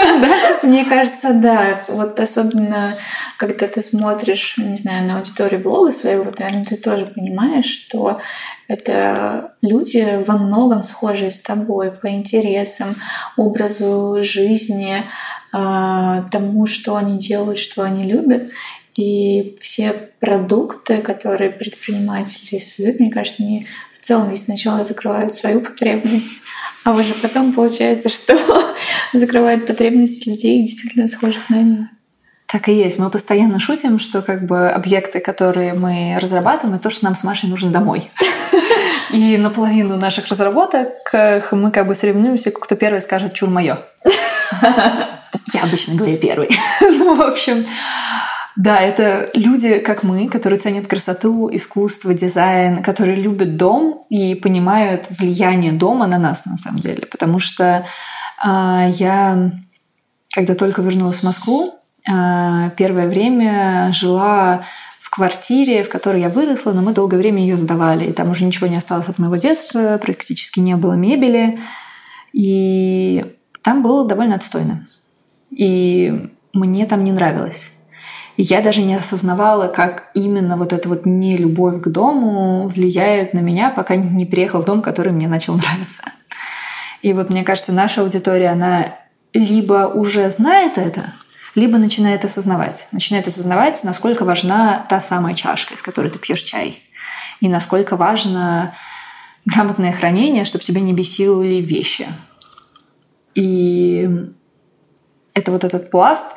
Мне кажется, да. Вот особенно, когда ты смотришь, не знаю, на аудиторию блога своего, наверное, ты тоже понимаешь, что это люди во многом схожие с тобой по интересам, образу жизни, а, тому, что они делают, что они любят. И все продукты, которые предприниматели создают, мне кажется, они в целом ведь сначала закрывают свою потребность, а уже потом получается, что закрывают потребности людей, действительно схожих на них. Так и есть. Мы постоянно шутим, что как бы объекты, которые мы разрабатываем, это то, что нам с Машей нужно домой. И наполовину наших разработок мы как бы соревнуемся, кто первый скажет «чур моё». Я обычно говорю первый. Ну, в общем, да, это люди, как мы, которые ценят красоту, искусство, дизайн, которые любят дом и понимают влияние дома на нас на самом деле. Потому что э, я, когда только вернулась в Москву, э, первое время жила в квартире, в которой я выросла, но мы долгое время ее сдавали. И там уже ничего не осталось от моего детства, практически не было мебели. И там было довольно отстойно. И мне там не нравилось. Я даже не осознавала, как именно вот эта вот нелюбовь к дому влияет на меня, пока не приехала в дом, который мне начал нравиться. И вот мне кажется, наша аудитория, она либо уже знает это, либо начинает осознавать. Начинает осознавать, насколько важна та самая чашка, из которой ты пьешь чай. И насколько важно грамотное хранение, чтобы тебя не бесили вещи. И это вот этот пласт,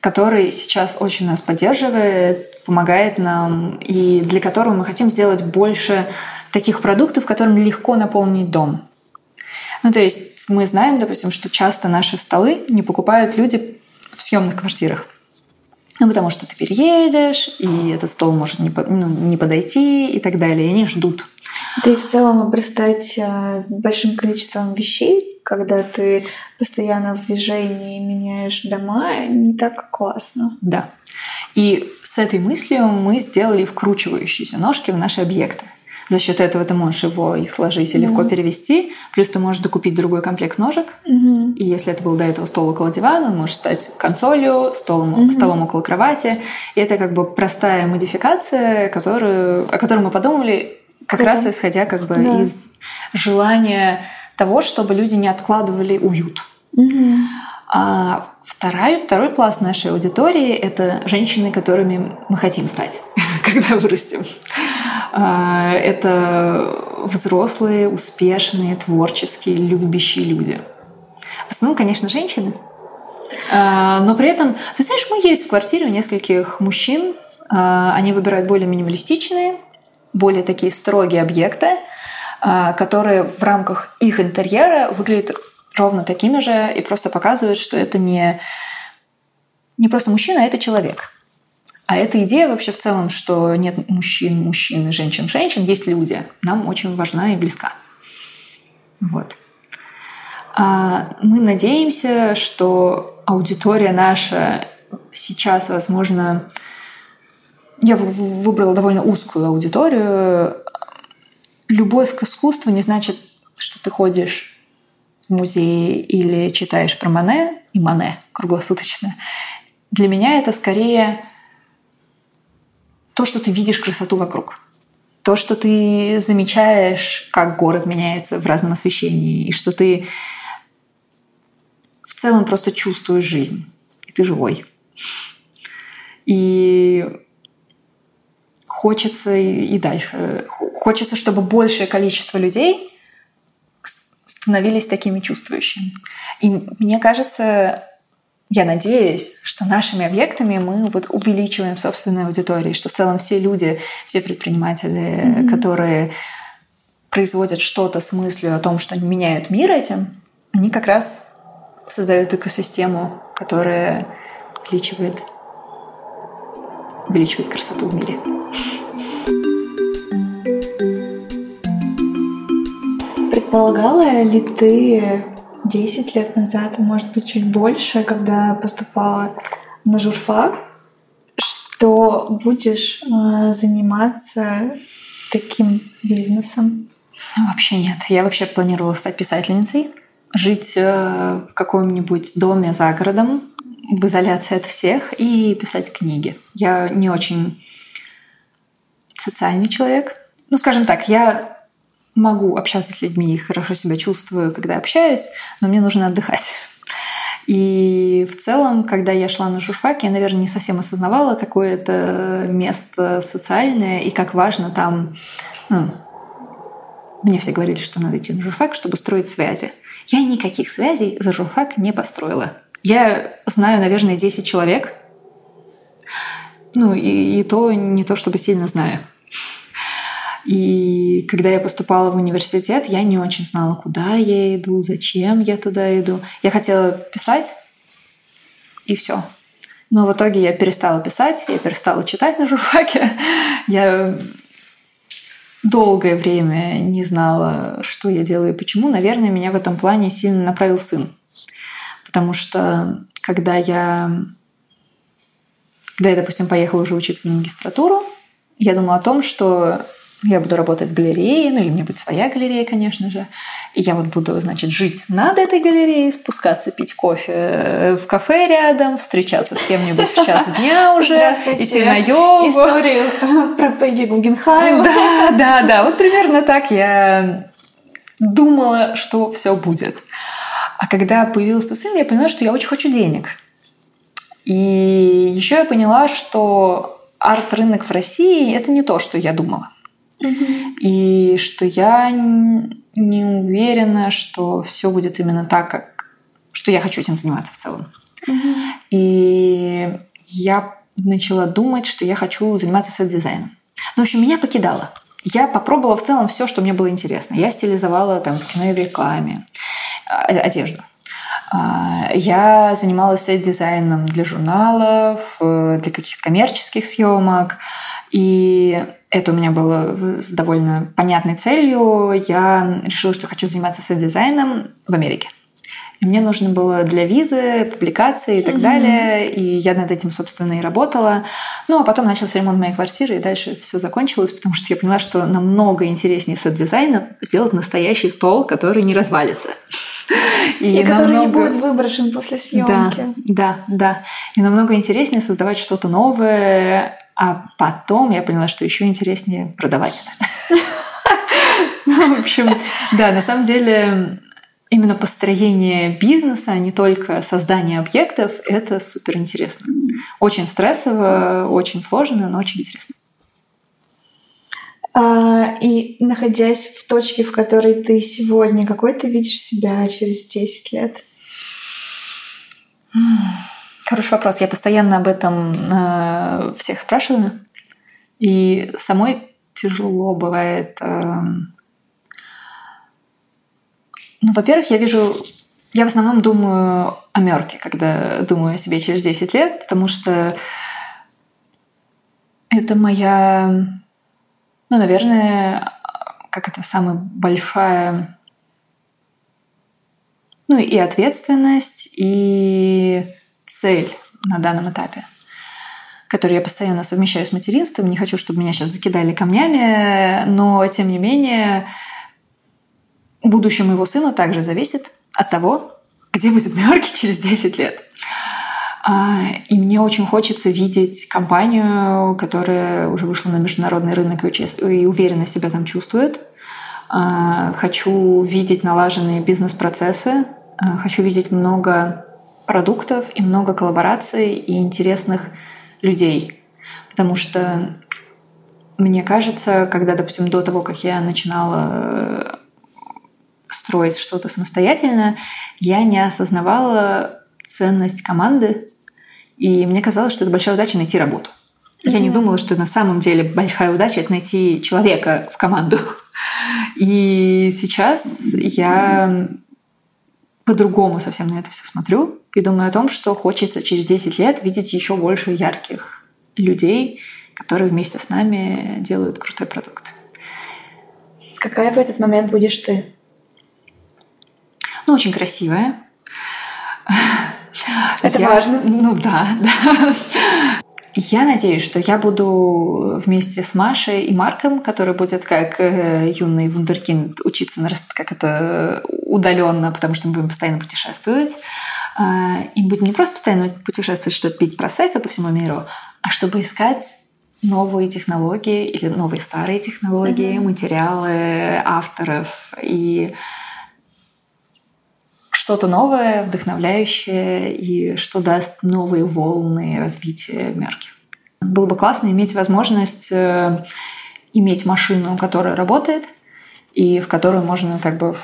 который сейчас очень нас поддерживает, помогает нам, и для которого мы хотим сделать больше таких продуктов, которым легко наполнить дом. Ну, то есть мы знаем, допустим, что часто наши столы не покупают люди в съемных квартирах. Ну, потому что ты переедешь, и этот стол может не, ну, не подойти и так далее. И они ждут. Да и в целом обрастать э, большим количеством вещей когда ты постоянно в движении меняешь дома, не так классно. Да. И с этой мыслью мы сделали вкручивающиеся ножки в наши объекты. За счет этого ты можешь его и сложить, и да. легко перевести. Плюс ты можешь докупить другой комплект ножек. Угу. И если это был до этого стол около дивана, он может стать консолью, столом, угу. столом около кровати. И это как бы простая модификация, которую, о которой мы подумали как Круто. раз исходя как бы да. из желания того, чтобы люди не откладывали уют. Угу. А вторая, второй пласт нашей аудитории — это женщины, которыми мы хотим стать, когда вырастем. А, это взрослые, успешные, творческие, любящие люди. В основном, конечно, женщины. А, но при этом, ты знаешь, мы есть в квартире у нескольких мужчин. А, они выбирают более минималистичные, более такие строгие объекты, которые в рамках их интерьера выглядят ровно такими же и просто показывают, что это не, не просто мужчина, а это человек. А эта идея вообще в целом, что нет мужчин, мужчин и женщин, женщин, есть люди, нам очень важна и близка. Вот. А мы надеемся, что аудитория наша сейчас, возможно, я выбрала довольно узкую аудиторию. Любовь к искусству не значит, что ты ходишь в музее или читаешь про Мане и Мане круглосуточно. Для меня это скорее то, что ты видишь красоту вокруг. То, что ты замечаешь, как город меняется в разном освещении, и что ты в целом просто чувствуешь жизнь, и ты живой. И хочется и дальше. Хочется, чтобы большее количество людей становились такими чувствующими. И мне кажется, я надеюсь, что нашими объектами мы вот увеличиваем собственную аудиторию, что в целом все люди, все предприниматели, mm-hmm. которые производят что-то с мыслью о том, что они меняют мир этим, они как раз создают экосистему, которая увеличивает, увеличивает красоту в мире. Предполагала ли ты 10 лет назад, может быть, чуть больше, когда поступала на журфак, что будешь э, заниматься таким бизнесом? Вообще нет. Я вообще планировала стать писательницей, жить э, в каком-нибудь доме за городом, в изоляции от всех и писать книги. Я не очень социальный человек. Ну, скажем так, я могу общаться с людьми, хорошо себя чувствую, когда общаюсь, но мне нужно отдыхать. И в целом, когда я шла на журфак, я, наверное, не совсем осознавала, какое это место социальное и как важно там... Ну, мне все говорили, что надо идти на журфак, чтобы строить связи. Я никаких связей за журфак не построила. Я знаю, наверное, 10 человек. Ну, и, и то не то, чтобы сильно знаю. И когда я поступала в университет, я не очень знала, куда я иду, зачем я туда иду. Я хотела писать, и все. Но в итоге я перестала писать, я перестала читать на журфаке. Я долгое время не знала, что я делаю и почему. Наверное, меня в этом плане сильно направил сын. Потому что когда я, когда я, допустим, поехала уже учиться на магистратуру, я думала о том, что я буду работать в галерее, ну или мне будет своя галерея, конечно же. И я вот буду, значит, жить над этой галереей, спускаться пить кофе э, в кафе рядом, встречаться с кем-нибудь в час дня уже, идти на йогу. Историю про Пегги Гугенхайм. Да, да, да. Вот примерно так я думала, что все будет. А когда появился сын, я поняла, что я очень хочу денег. И еще я поняла, что арт-рынок в России — это не то, что я думала. И что я не уверена, что все будет именно так, как что я хочу этим заниматься в целом. И я начала думать, что я хочу заниматься сет-дизайном. Ну, в общем, меня покидало. Я попробовала в целом все, что мне было интересно. Я стилизовала там в кино и в рекламе а, одежду. А, я занималась сет-дизайном для журналов, э, для каких-то коммерческих съемок. И это у меня было с довольно понятной целью. Я решила, что хочу заниматься сет-дизайном в Америке. И мне нужно было для визы, публикации и так mm-hmm. далее. И я над этим, собственно, и работала. Ну, а потом начался ремонт моей квартиры, и дальше все закончилось, потому что я поняла, что намного интереснее сет-дизайна сделать настоящий стол, который не развалится. И, и который намного... не будет выброшен после съемки. Да, да, да. И намного интереснее создавать что-то новое, а потом я поняла, что еще интереснее продавать это. Ну, в общем, да, на самом деле именно построение бизнеса, а не только создание объектов, это супер интересно. Очень стрессово, очень сложно, но очень интересно. А, и находясь в точке, в которой ты сегодня, какой ты видишь себя через 10 лет? Хороший вопрос. Я постоянно об этом э, всех спрашиваю. И самой тяжело бывает. Э, ну, во-первых, я вижу... Я в основном думаю о Мерке, когда думаю о себе через 10 лет, потому что это моя ну, наверное, как это самая большая ну и ответственность, и цель на данном этапе, которую я постоянно совмещаю с материнством. Не хочу, чтобы меня сейчас закидали камнями, но тем не менее будущее моего сына также зависит от того, где будет Мёрки через 10 лет. А, и мне очень хочется видеть компанию, которая уже вышла на международный рынок и уверенно себя там чувствует. А, хочу видеть налаженные бизнес-процессы. А, хочу видеть много продуктов и много коллабораций и интересных людей. Потому что мне кажется, когда, допустим, до того, как я начинала э, строить что-то самостоятельно, я не осознавала ценность команды и мне казалось, что это большая удача найти работу. Я не думала, что на самом деле большая удача это найти человека в команду. И сейчас я по-другому совсем на это все смотрю и думаю о том, что хочется через 10 лет видеть еще больше ярких людей, которые вместе с нами делают крутой продукт. Какая в этот момент будешь ты? Ну, очень красивая. Это я, важно. Ну да, да. Я надеюсь, что я буду вместе с Машей и Марком, который будет как э, юный вундеркинд учиться на как это удаленно, потому что мы будем постоянно путешествовать. Э, и будем не просто постоянно путешествовать, чтобы пить просека по всему миру, а чтобы искать новые технологии или новые старые технологии, mm-hmm. материалы авторов и что-то новое, вдохновляющее и что даст новые волны развития мерки. Было бы классно иметь возможность э, иметь машину, которая работает и в которую можно как бы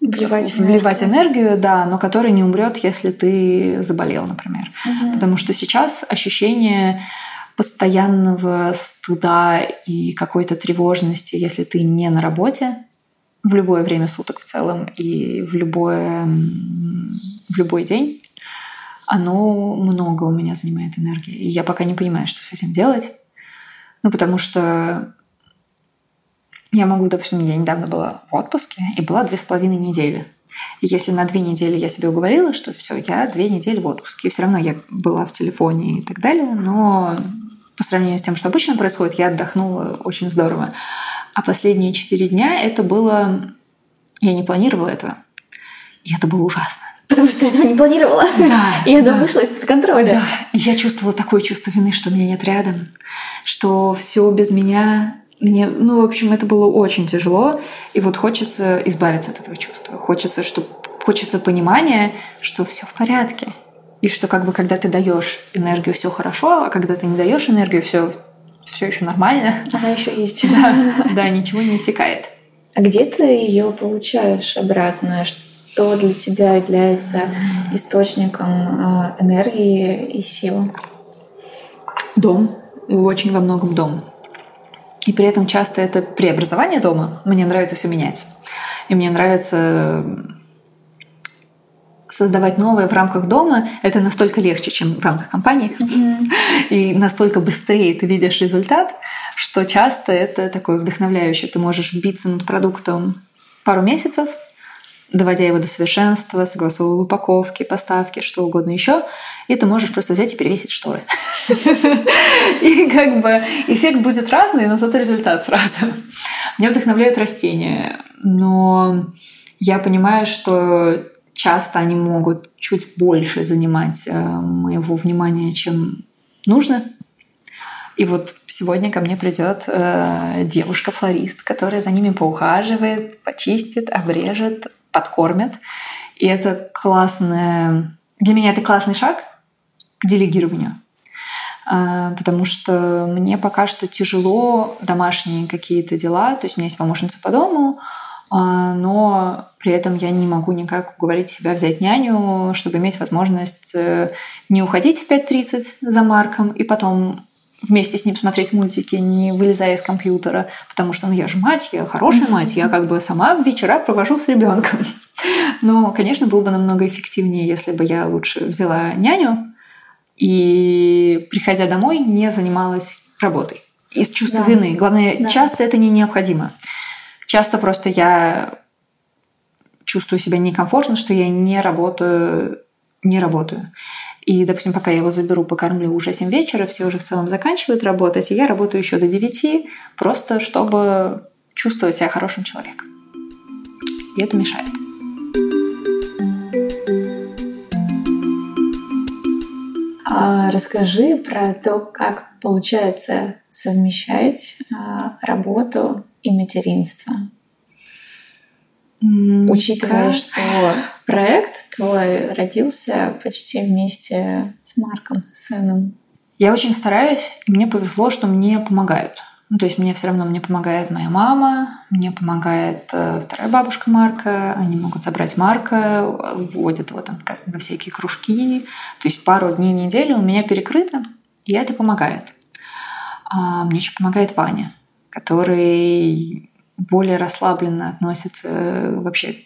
вливать, вливать энергию. энергию, да, но которая не умрет, если ты заболел, например. Угу. Потому что сейчас ощущение постоянного стыда и какой-то тревожности, если ты не на работе, в любое время суток в целом и в, любое, в любой день, оно много у меня занимает энергии. И я пока не понимаю, что с этим делать. Ну, потому что я могу, допустим, я недавно была в отпуске и была две с половиной недели. И если на две недели я себе уговорила, что все, я две недели в отпуске, и все равно я была в телефоне и так далее, но по сравнению с тем, что обычно происходит, я отдохнула очень здорово. А последние четыре дня это было... Я не планировала этого. И это было ужасно. Потому что ты этого не планировала. Да. И оно да. вышло из-под контроля. Да. Я чувствовала такое чувство вины, что меня нет рядом, что все без меня. Мне, ну, в общем, это было очень тяжело. И вот хочется избавиться от этого чувства. Хочется, чтобы хочется понимания, что все в порядке. И что как бы когда ты даешь энергию, все хорошо, а когда ты не даешь энергию, все все еще нормально. Она еще есть. Да, да, ничего не иссякает. А где ты ее получаешь обратно? Что для тебя является источником а, энергии и сил? Дом. Очень во многом дом. И при этом часто это преобразование дома. Мне нравится все менять. И мне нравится создавать новое в рамках дома, это настолько легче, чем в рамках компании. Mm-hmm. И настолько быстрее ты видишь результат, что часто это такое вдохновляющее. Ты можешь биться над продуктом пару месяцев, доводя его до совершенства, согласовывая упаковки, поставки, что угодно еще, и ты можешь просто взять и перевесить шторы. И как бы эффект будет разный, но зато результат сразу. Меня вдохновляют растения, но я понимаю, что часто они могут чуть больше занимать э, моего внимания, чем нужно. И вот сегодня ко мне придет э, девушка-флорист, которая за ними поухаживает, почистит, обрежет, подкормит. И это классное... Для меня это классный шаг к делегированию. Э, потому что мне пока что тяжело домашние какие-то дела. То есть у меня есть помощница по дому, но при этом я не могу никак уговорить себя взять няню, чтобы иметь возможность э, не уходить в 5.30 за Марком и потом вместе с ним смотреть мультики, не вылезая из компьютера, потому что ну, я же мать, я хорошая мать, я как бы сама вечера провожу с ребенком. Но, конечно, было бы намного эффективнее, если бы я лучше взяла няню и, приходя домой, не занималась работой из чувства да. вины. Главное, да. часто это не необходимо. Часто просто я чувствую себя некомфортно, что я не работаю, не работаю. И, допустим, пока я его заберу, покормлю уже 7 вечера, все уже в целом заканчивают работать, и я работаю еще до 9, просто чтобы чувствовать себя хорошим человеком. И это мешает. А, расскажи про то, как получается совмещать а, работу и материнство. Mm, Учитывая, что проект твой родился почти вместе с Марком, сыном. Я очень стараюсь, и мне повезло, что мне помогают. Ну, то есть мне все равно мне помогает моя мама, мне помогает э, вторая бабушка Марка, они могут забрать Марка, вводят его там как, во всякие кружки. То есть пару дней в неделю у меня перекрыто, и это помогает. А мне еще помогает Ваня который более расслабленно относится э, вообще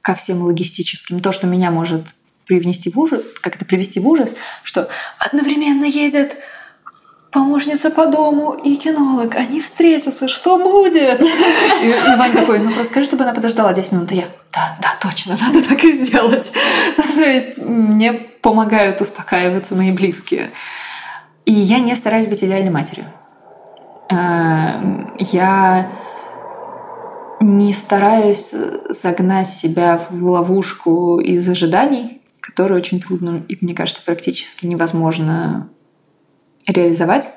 ко всем логистическим. То, что меня может привнести в ужас, как это привести в ужас, что одновременно едет помощница по дому и кинолог, они встретятся, что будет? И, и Ваня такой, ну просто скажи, чтобы она подождала 10 минут. И я, да, да, точно, надо так и сделать. То есть мне помогают успокаиваться мои близкие. И я не стараюсь быть идеальной матерью. Э, я не стараюсь загнать себя в ловушку из ожиданий, которые очень трудно и, мне кажется, практически невозможно реализовать.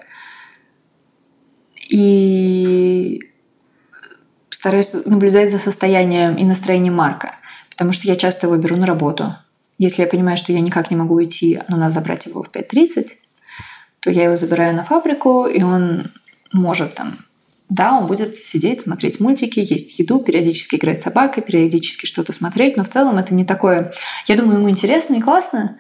И стараюсь наблюдать за состоянием и настроением Марка, потому что я часто его беру на работу. Если я понимаю, что я никак не могу уйти, но надо забрать его в 5.30, то я его забираю на фабрику, и он может там да, он будет сидеть, смотреть мультики, есть еду, периодически играть с собакой, периодически что-то смотреть, но в целом это не такое... Я думаю, ему интересно и классно,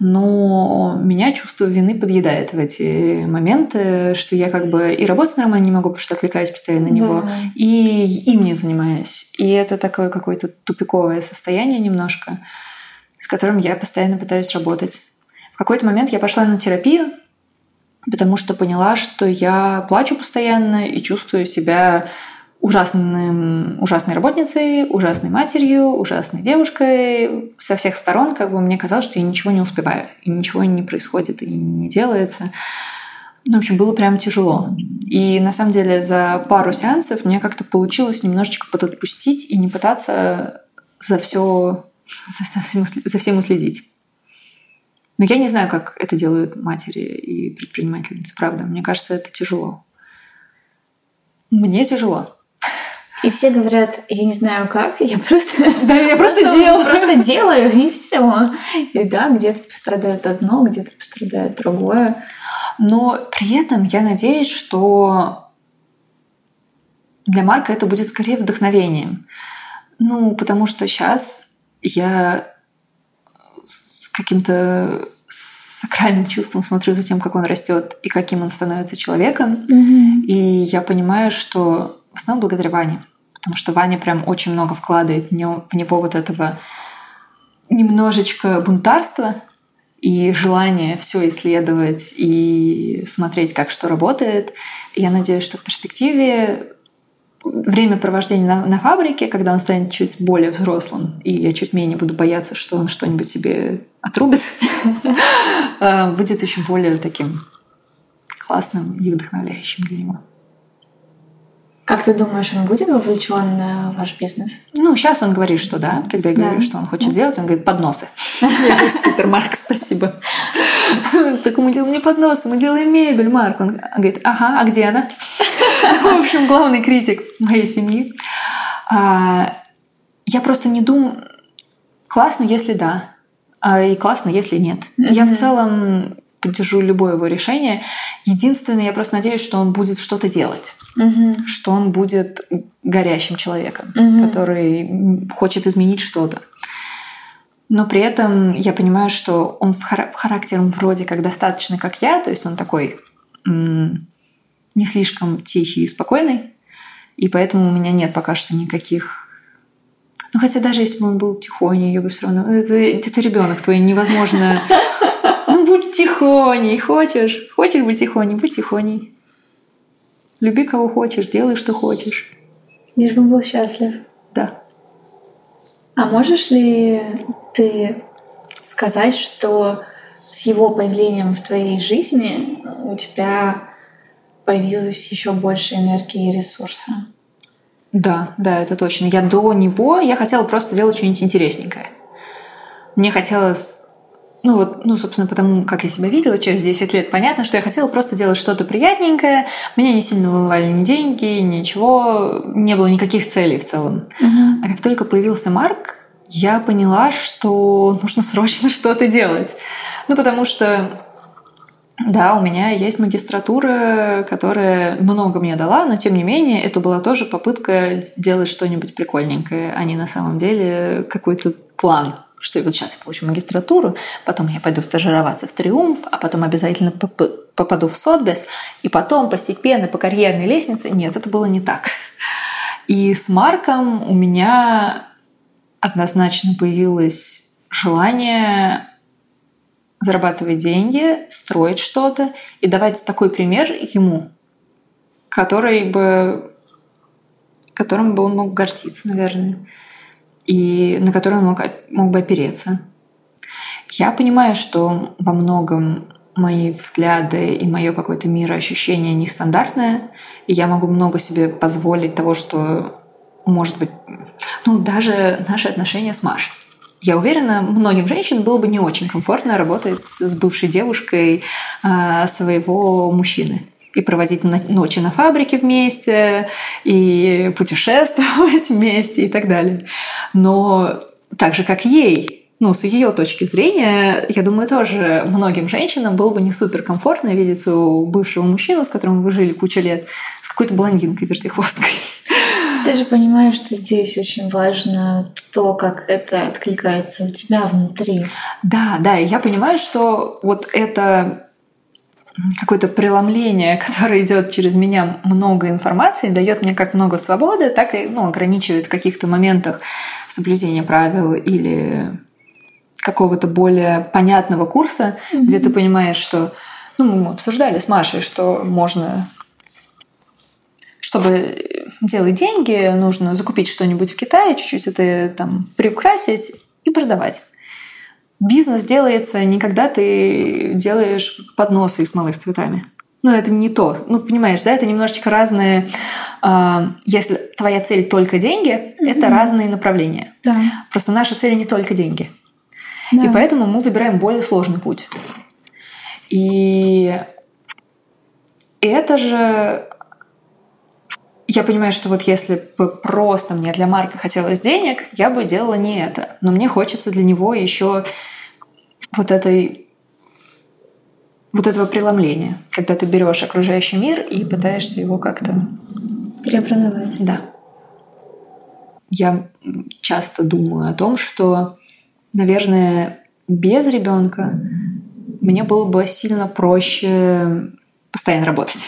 но меня чувство вины подъедает в эти моменты, что я как бы и работать нормально не могу, потому что отвлекаюсь постоянно на него, да. и им не занимаюсь. И это такое какое-то тупиковое состояние немножко, с которым я постоянно пытаюсь работать. В какой-то момент я пошла на терапию, потому что поняла, что я плачу постоянно и чувствую себя ужасным, ужасной работницей, ужасной матерью, ужасной девушкой. Со всех сторон как бы мне казалось, что я ничего не успеваю, и ничего не происходит, и не делается. Ну, в общем, было прям тяжело. И на самом деле за пару сеансов мне как-то получилось немножечко подотпустить и не пытаться за все за всем, за всем уследить. Но я не знаю, как это делают матери и предпринимательницы, правда. Мне кажется, это тяжело. Мне тяжело. И все говорят, я не знаю как, я просто... Да, я просто делаю. Просто делаю, и все. И да, где-то пострадает одно, где-то пострадает другое. Но при этом я надеюсь, что для Марка это будет скорее вдохновением. Ну, потому что сейчас я с каким-то сакральным чувством смотрю за тем, как он растет и каким он становится человеком. Mm-hmm. И я понимаю, что в основном благодаря Ване. Потому что Ваня прям очень много вкладывает в него, в него вот этого немножечко бунтарства и желание все исследовать и смотреть, как что работает. И я надеюсь, что в перспективе времяпровождение на, на фабрике, когда он станет чуть более взрослым, и я чуть менее буду бояться, что он что-нибудь себе отрубит, э, будет еще более таким классным и вдохновляющим для него. Как ты думаешь, он будет вовлечен в ваш бизнес? Ну, сейчас он говорит, что да. Когда я говорю, да. что он хочет да. делать, он говорит подносы. Я говорю, супер, Марк, спасибо. Так мы делаем не подносы, мы делаем мебель, Марк. Он говорит, ага, а где она? В общем, главный критик моей семьи. А, я просто не думаю... Классно, если да. А, и классно, если нет. Я в целом поддержу любое его решение. Единственное, я просто надеюсь, что он будет что-то делать. Угу. Что он будет горящим человеком, угу. который хочет изменить что-то. Но при этом я понимаю, что он характером вроде как достаточно, как я, то есть он такой не слишком тихий и спокойный, и поэтому у меня нет пока что никаких ну, хотя даже если бы он был тихоней, я бы все равно... Это, это ребенок твой, невозможно ну, будь тихоней, хочешь? Хочешь быть тихоней? Будь тихоней. Люби кого хочешь, делай, что хочешь. Лишь бы был счастлив. Да. А можешь ли ты сказать, что с его появлением в твоей жизни у тебя появилось еще больше энергии и ресурса? Да, да, это точно. Я до него, я хотела просто делать что-нибудь интересненькое. Мне хотелось ну вот, ну, собственно, потому как я себя видела через 10 лет, понятно, что я хотела просто делать что-то приятненькое. Меня не сильно волновали ни деньги, ничего, не было никаких целей в целом. Uh-huh. А как только появился Марк, я поняла, что нужно срочно что-то делать. Ну, потому что да, у меня есть магистратура, которая много мне дала, но тем не менее это была тоже попытка сделать что-нибудь прикольненькое, а не на самом деле какой-то план что вот сейчас я получу магистратуру, потом я пойду стажироваться в Триумф, а потом обязательно попаду в Сотбес, и потом постепенно по карьерной лестнице. Нет, это было не так. И с Марком у меня однозначно появилось желание зарабатывать деньги, строить что-то и давать такой пример ему, который бы, которым бы он мог гордиться, наверное и на который он мог, мог бы опереться. Я понимаю, что во многом мои взгляды и мое какое-то мироощущение нестандартное, и я могу много себе позволить того, что может быть, ну, даже наши отношения с Машей. Я уверена, многим женщинам было бы не очень комфортно работать с бывшей девушкой э, своего мужчины и проводить ночи на фабрике вместе, и путешествовать вместе и так далее. Но так же, как ей, ну, с ее точки зрения, я думаю, тоже многим женщинам было бы не супер комфортно видеть своего бывшего мужчину, с которым вы жили кучу лет, с какой-то блондинкой вертихвосткой. Ты же понимаешь, что здесь очень важно то, как это откликается у тебя внутри. Да, да, я понимаю, что вот это какое-то преломление, которое идет через меня много информации, дает мне как много свободы, так и ну, ограничивает в каких-то моментах соблюдение правил или какого-то более понятного курса, mm-hmm. где ты понимаешь, что ну, мы обсуждали с Машей, что можно, чтобы делать деньги, нужно закупить что-нибудь в Китае, чуть-чуть это там приукрасить и продавать бизнес делается не когда ты делаешь подносы из смолы с цветами. Ну, это не то. Ну, понимаешь, да, это немножечко разные. Э, если твоя цель только деньги, mm-hmm. это разные направления. Да. Просто наша цель не только деньги. Да. И поэтому мы выбираем более сложный путь. И это же я понимаю, что вот если бы просто мне для Марка хотелось денег, я бы делала не это. Но мне хочется для него еще вот этой вот этого преломления, когда ты берешь окружающий мир и пытаешься его как-то преобразовать. Да. Я часто думаю о том, что, наверное, без ребенка мне было бы сильно проще постоянно работать.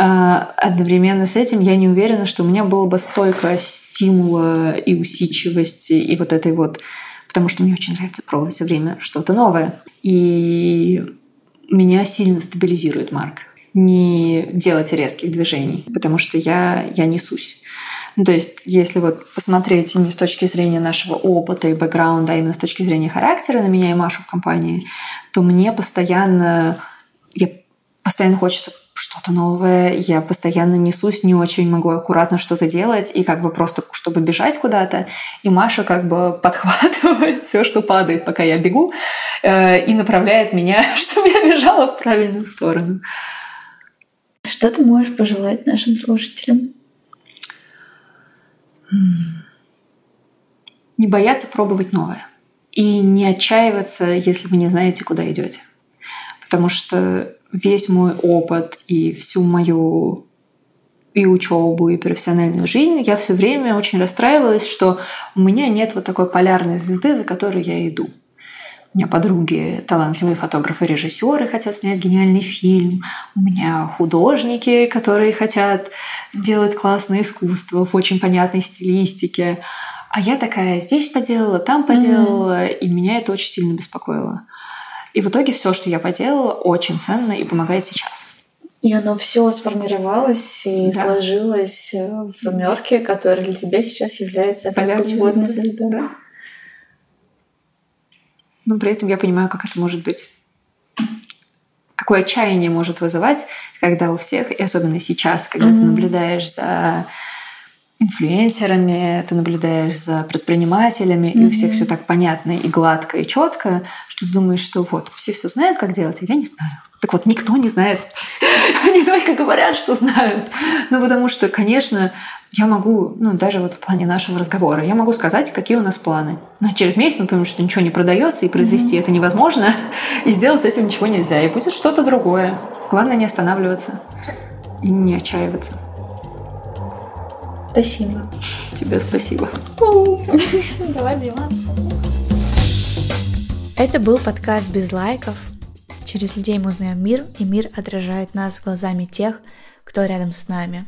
А одновременно с этим я не уверена, что у меня было бы столько стимула и усидчивости и вот этой вот потому что мне очень нравится пробовать все время что-то новое. И меня сильно стабилизирует Марк. не делать резких движений, потому что я, я несусь. Ну, то есть, если вот посмотреть не с точки зрения нашего опыта и бэкграунда, а именно с точки зрения характера на меня и Машу в компании, то мне постоянно, я постоянно хочется что-то новое, я постоянно несусь, не очень могу аккуратно что-то делать, и как бы просто, чтобы бежать куда-то, и Маша как бы подхватывает все, что падает, пока я бегу, э, и направляет меня, чтобы я бежала в правильную сторону. Что ты можешь пожелать нашим слушателям? Не бояться пробовать новое. И не отчаиваться, если вы не знаете, куда идете. Потому что весь мой опыт и всю мою и учебу, и профессиональную жизнь, я все время очень расстраивалась, что у меня нет вот такой полярной звезды, за которой я иду. У меня подруги талантливые фотографы, режиссеры хотят снять гениальный фильм. У меня художники, которые хотят делать классное искусство в очень понятной стилистике. А я такая здесь поделала, там поделала, mm-hmm. и меня это очень сильно беспокоило. И в итоге все, что я поделала, очень ценно и помогает сейчас. И оно все сформировалось и да. сложилось в мерке, которая для тебя сейчас является путеводной звездой. Да. Но при этом я понимаю, как это может быть. Какое отчаяние может вызывать, когда у всех, и особенно сейчас, когда mm-hmm. ты наблюдаешь за инфлюенсерами, ты наблюдаешь за предпринимателями, mm-hmm. и у всех все так понятно и гладко и четко, что ты думаешь, что вот все все знают, как делать, а я не знаю. Так вот, никто не знает. Они только говорят, что знают. Ну, потому что, конечно, я могу, ну, даже вот в плане нашего разговора, я могу сказать, какие у нас планы. Но через месяц, например, что ничего не продается, и произвести mm-hmm. это невозможно, и сделать с этим ничего нельзя, и будет что-то другое. Главное не останавливаться и не отчаиваться. Спасибо. Тебе спасибо. Давай, Дима. Это был подкаст без лайков. Через людей мы узнаем мир, и мир отражает нас глазами тех, кто рядом с нами.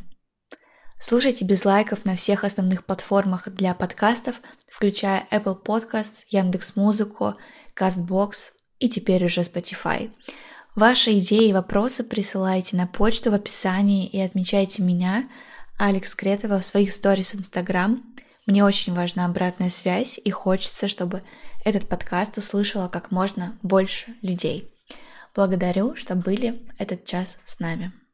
Слушайте без лайков на всех основных платформах для подкастов, включая Apple Podcasts, Яндекс.Музыку, Castbox и теперь уже Spotify. Ваши идеи и вопросы присылайте на почту в описании и отмечайте меня – Алекс Кретова в своих сторис Инстаграм. Мне очень важна обратная связь и хочется, чтобы этот подкаст услышало как можно больше людей. Благодарю, что были этот час с нами.